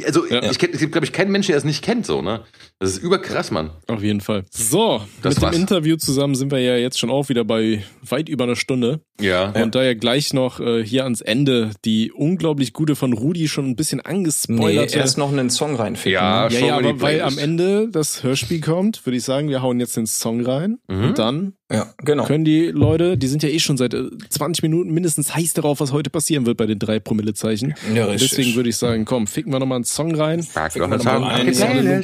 Also ich kenn, es gibt glaube ich keinen Menschen, der das nicht kennt, so ne? Das ist überkrass, Mann. Auf jeden Fall. So, Das mit war's. dem Interview zusammen sind wir ja jetzt schon auch wieder bei weit über einer Stunde. Ja. Und da ja gleich noch äh, hier ans Ende die unglaublich gute von Rudi schon ein bisschen Nee, angespoilert. erst noch einen Song reinficken. Ja, ja, schon ja, die aber weil am. Ende das Hörspiel kommt, würde ich sagen, wir hauen jetzt den Song rein Mhm. und dann Ja, genau. können die Leute, die sind ja eh schon seit äh, 20 Minuten mindestens heiß darauf, was heute passieren wird bei den drei Promillezeichen. Ja, richtig. Deswegen würde ich sagen, komm, ficken wir nochmal einen Song rein. Frag doch mal ein. Jetzt haben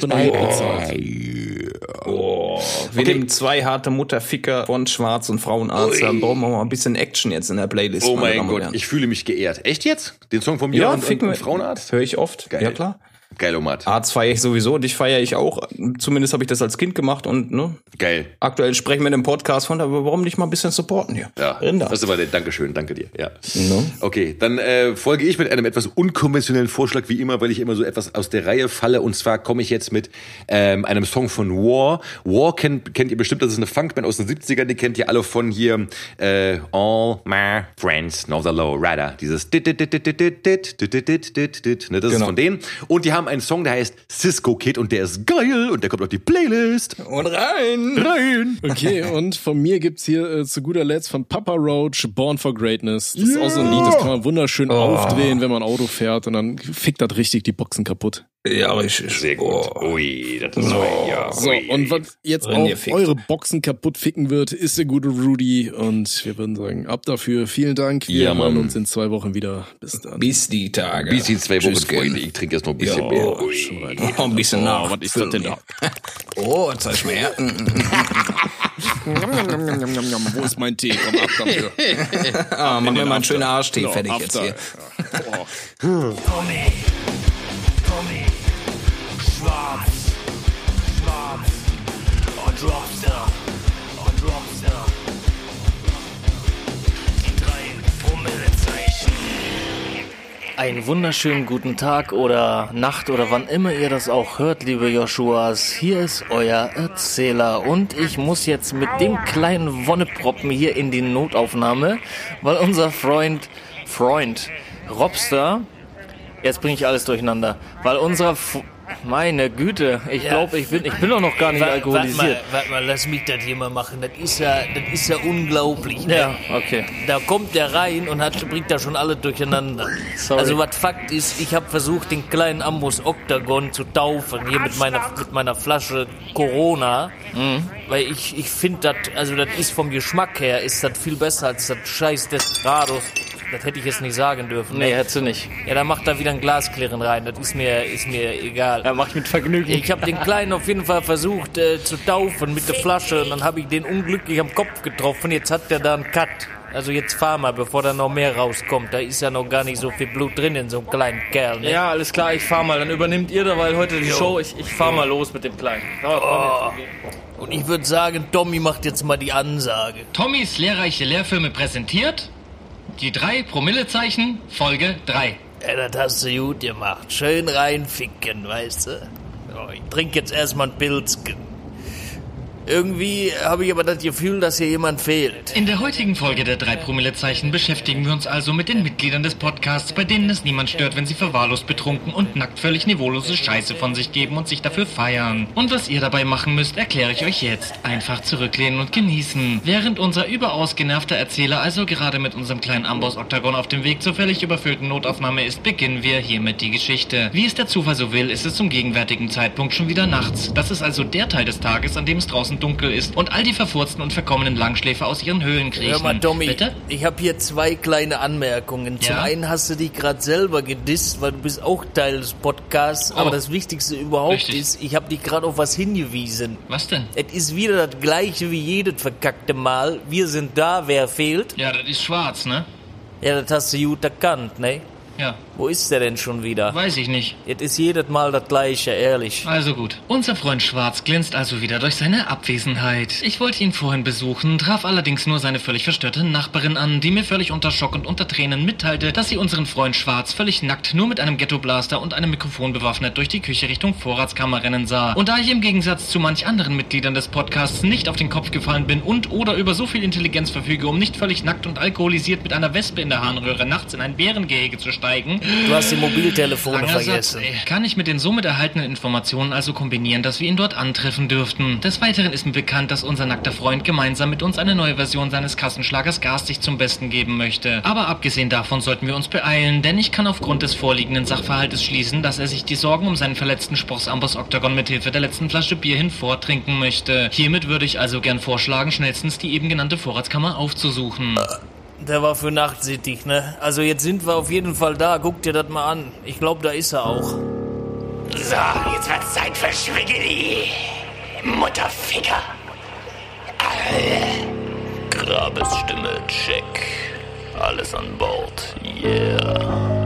wir wir nehmen zwei harte Mutterficker von Schwarz und Frauenarzt. Dann brauchen wir mal ein bisschen Action jetzt in der Playlist. Oh mein Gott, ich fühle mich geehrt. Echt jetzt? Den Song von mir ja, und, und, ficken und. Frauenarzt? Höre ich oft. Geil. Ja, klar. Geil, Omat. Arzt feiere ich sowieso, dich feiere ich auch. Zumindest habe ich das als Kind gemacht und ne, Geil. aktuell sprechen wir in dem Podcast von, aber warum nicht mal ein bisschen supporten hier? Ja, Rinder. das ist aber der Dankeschön, danke dir. Ja. No. Okay, dann äh, folge ich mit einem etwas unkonventionellen Vorschlag wie immer, weil ich immer so etwas aus der Reihe falle. Und zwar komme ich jetzt mit ähm, einem Song von War. War kennt, kennt ihr bestimmt, das ist eine Funkband aus den 70ern, die kennt ihr alle von hier äh, All My Friends Know the Low Rider. Dieses dit, dit, dit, dit, dit, dit, dit, dit, dit, dit, dit, dit, ne, das ist Genau. von denen. Und die haben einen Song, der heißt Cisco Kid und der ist geil und der kommt auf die Playlist. Und rein! Rein! Okay, und von mir gibt's hier äh, zu guter Letzt von Papa Roach Born for Greatness. Das ist auch so ein Lied, das kann man wunderschön aufdrehen, wenn man Auto fährt und dann fickt das richtig die Boxen kaputt. Ja, richtig. Sehr gut. Oh. Ui, das ist So. ja. So, ui, und was jetzt Wenn ihr auch eure Boxen kaputt ficken wird, ist der gute Rudy. Und wir würden sagen, ab dafür. Vielen Dank. Wir Ja, hören uns in zwei Wochen wieder. Bis dann. Bis die Tage. Bis die zwei Wochen, Tschüss, Freunde. Ken. Ich trinke erst noch ein bisschen Ja, mehr. Ui. Weit. Oh, ein bisschen nach. was ist das denn da? Oh, zeig mir her. Wo ist mein Tee? Komm ab dafür. Ah, machen wir mal einen schönen. Arschtee So, fertig jetzt hier. Tommy, Promillezeichen. Einen wunderschönen guten Tag oder Nacht oder wann immer ihr das auch hört, liebe Joshuas. Hier ist euer Erzähler und ich muss jetzt mit dem kleinen Wonneproppen hier in die Notaufnahme, weil unser Freund, Freund, Robster, jetzt bringe ich alles durcheinander, weil unser, F meine Güte, ich glaube, ich bin, ich bin doch noch gar nicht Warte alkoholisiert. mal, warte mal, lass mich das hier mal machen. Das ist ja, das ist ja unglaublich. Ne? Ja, okay. Da kommt der rein und hat, bringt da schon alle durcheinander. Sorry. Also was Fakt ist, ich habe versucht, den kleinen Ambus Octagon zu taufen, hier mit meiner, mit meiner Flasche Corona. Mhm. Weil ich, ich finde das, also das ist vom Geschmack her, ist das viel besser als das scheiß Desperados. Das hätte ich jetzt nicht sagen dürfen. Nee, hättest du nicht. Ja, dann macht da wieder ein Glasklirren rein. Das ist mir, ist mir egal. Er macht mit Vergnügen. Ich habe den Kleinen auf jeden Fall versucht äh, zu taufen mit der Flasche und dann habe ich den unglücklich am Kopf getroffen. Jetzt hat der da einen Cut. Also jetzt fahr mal, bevor da noch mehr rauskommt. Da ist ja noch gar nicht so viel Blut drin in so einem kleinen Kerl. Ne? Ja, alles klar, ich fahr mal. Dann übernimmt ihr da, weil heute die Show. Ich, ich fahr mal los mit dem Kleinen. Oh, komm jetzt. Und ich würde sagen, Tommy macht jetzt mal die Ansage. Tommys lehrreiche Lehrfilme präsentiert die drei Promillezeichen, Folge 3. Ja, das hast du gut gemacht. Schön reinficken, weißt du? Ich trinke jetzt erstmal ein Pilzken. Irgendwie habe ich aber das Gefühl, dass hier jemand fehlt. In der heutigen Folge der drei Promillezeichen beschäftigen wir uns also mit den Mitgliedern des Podcasts, bei denen es niemand stört, wenn sie verwahrlost betrunken und nackt völlig niveaulose Scheiße von sich geben und sich dafür feiern. Und was ihr dabei machen müsst, erkläre ich euch jetzt. Einfach zurücklehnen und genießen. Während unser überaus genervter Erzähler also gerade mit unserem kleinen Amboss-Oktagon auf dem Weg zur völlig überfüllten Notaufnahme ist, beginnen wir hiermit die Geschichte. Wie es der Zufall so will, ist es zum gegenwärtigen Zeitpunkt schon wieder nachts. Das ist also der Teil des Tages, an dem es draußen dunkel ist und all die verfurzten und verkommenen Langschläfer aus ihren Höhlen kriechen. Hör mal, Tommy, Bitte? ich habe hier zwei kleine Anmerkungen. Zum Ja? einen hast du dich gerade selber gedisst, weil du bist auch Teil des Podcasts. Aber Oh. das Wichtigste überhaupt Richtig. ist, ich habe dich gerade auf was hingewiesen. Was denn? Es ist wieder das gleiche wie jedes verkackte Mal. Wir sind da, wer fehlt? Ja, das ist schwarz, ne? Ja, das hast du gut erkannt, ne? Ja, Wo ist der denn schon wieder? weiß ich nicht. Es ist jedes Mal das gleiche, ehrlich. Also gut. Unser Freund Schwarz glänzt also wieder durch seine Abwesenheit. Ich wollte ihn vorhin besuchen, traf allerdings nur seine völlig verstörte Nachbarin an, die mir völlig unter Schock und unter Tränen mitteilte, dass sie unseren Freund Schwarz völlig nackt nur mit einem Ghetto-Blaster und einem Mikrofon bewaffnet durch die Küche Richtung Vorratskammer rennen sah. Und da ich im Gegensatz zu manch anderen Mitgliedern des Podcasts nicht auf den Kopf gefallen bin und oder über so viel Intelligenz verfüge, um nicht völlig nackt und alkoholisiert mit einer Wespe in der Harnröhre nachts in ein Bärengehege zu steigen, Du hast die Mobiltelefone vergessen. Kann ich mit den somit erhaltenen Informationen also kombinieren, dass wir ihn dort antreffen dürften. Des Weiteren ist mir bekannt, dass unser nackter Freund gemeinsam mit uns eine neue Version seines Kassenschlagers Garstig zum Besten geben möchte. Aber abgesehen davon sollten wir uns beeilen, denn ich kann aufgrund des vorliegenden Sachverhaltes schließen, dass er sich die Sorgen um seinen verletzten Sprossambus Octagon mit Hilfe der letzten Flasche Bier hinvortrinken möchte. Hiermit würde ich also gern vorschlagen, schnellstens die eben genannte Vorratskammer aufzusuchen. Der war für nachtsittig, ne? Also jetzt sind wir auf jeden Fall da. Guck dir das mal an. Ich glaube, da ist er auch. So, jetzt wird's Zeit für Schwiggeli. Mutterficker. Grabesstimme, check. Alles an Bord, yeah.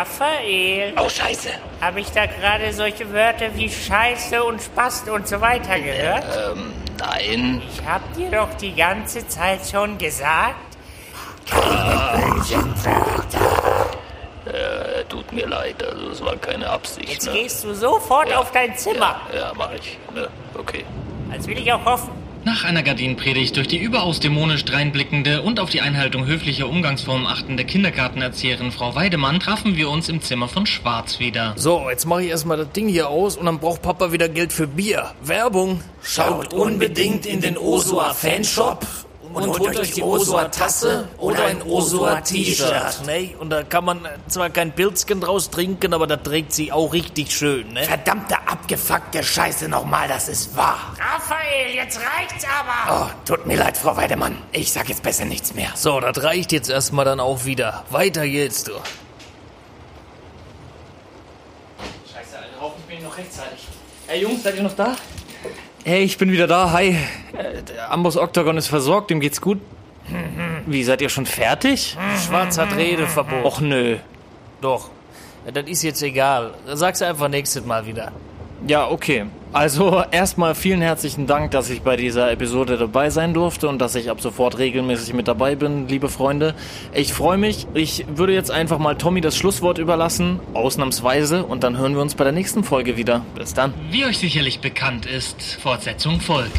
Raphael, Oh, Scheiße. habe ich da gerade solche Wörter wie Scheiße und Spast und so weiter gehört? Ähm, nein. Ich hab dir doch die ganze Zeit schon gesagt. Äh, tut mir leid, also es war keine Absicht, Jetzt ne? gehst du sofort Ja. auf dein Zimmer. Ja, ja, mach ich. Ne? Okay. Als will ich auch hoffen. Nach einer Gardinenpredigt durch die überaus dämonisch dreinblickende und auf die Einhaltung höflicher Umgangsformen achtende Kindergartenerzieherin Frau Weidemann trafen wir uns im Zimmer von Schwarz wieder. So, jetzt mache ich erstmal das Ding hier aus und dann braucht Papa wieder Geld für Bier. Werbung. Schaut unbedingt in den Osua Fanshop Und, holt euch die Osua-Tasse oder ein Osua-T-Shirt. Ne? Und da kann man zwar kein Pilzchen draus trinken, aber da trägt sie auch richtig schön. Ne? Verdammte abgefuckte Scheiße nochmal, das ist wahr. Raphael, jetzt reicht's aber. Oh, tut mir leid, Frau Weidemann. Ich sag jetzt besser nichts mehr. So, das reicht jetzt erstmal dann auch wieder. Weiter geht's, du. Scheiße, Alter, hoffentlich bin ich noch rechtzeitig. Ey, Jungs, seid ihr noch da? Hey, ich bin wieder da. Hi. Äh, Amboss Octagon ist versorgt, ihm geht's gut. Wie, seid ihr schon fertig? Schwarz hat Redeverbot. Och nö. Doch. Ja, das ist jetzt egal. Sag's einfach nächstes Mal wieder. Ja, okay. Also erstmal vielen herzlichen Dank, dass ich bei dieser Episode dabei sein durfte und dass ich ab sofort regelmäßig mit dabei bin, liebe Freunde. Ich freue mich. Ich würde jetzt einfach mal Tommy das Schlusswort überlassen, ausnahmsweise, und dann hören wir uns bei der nächsten Folge wieder. Bis dann. Wie euch sicherlich bekannt ist, Fortsetzung folgt.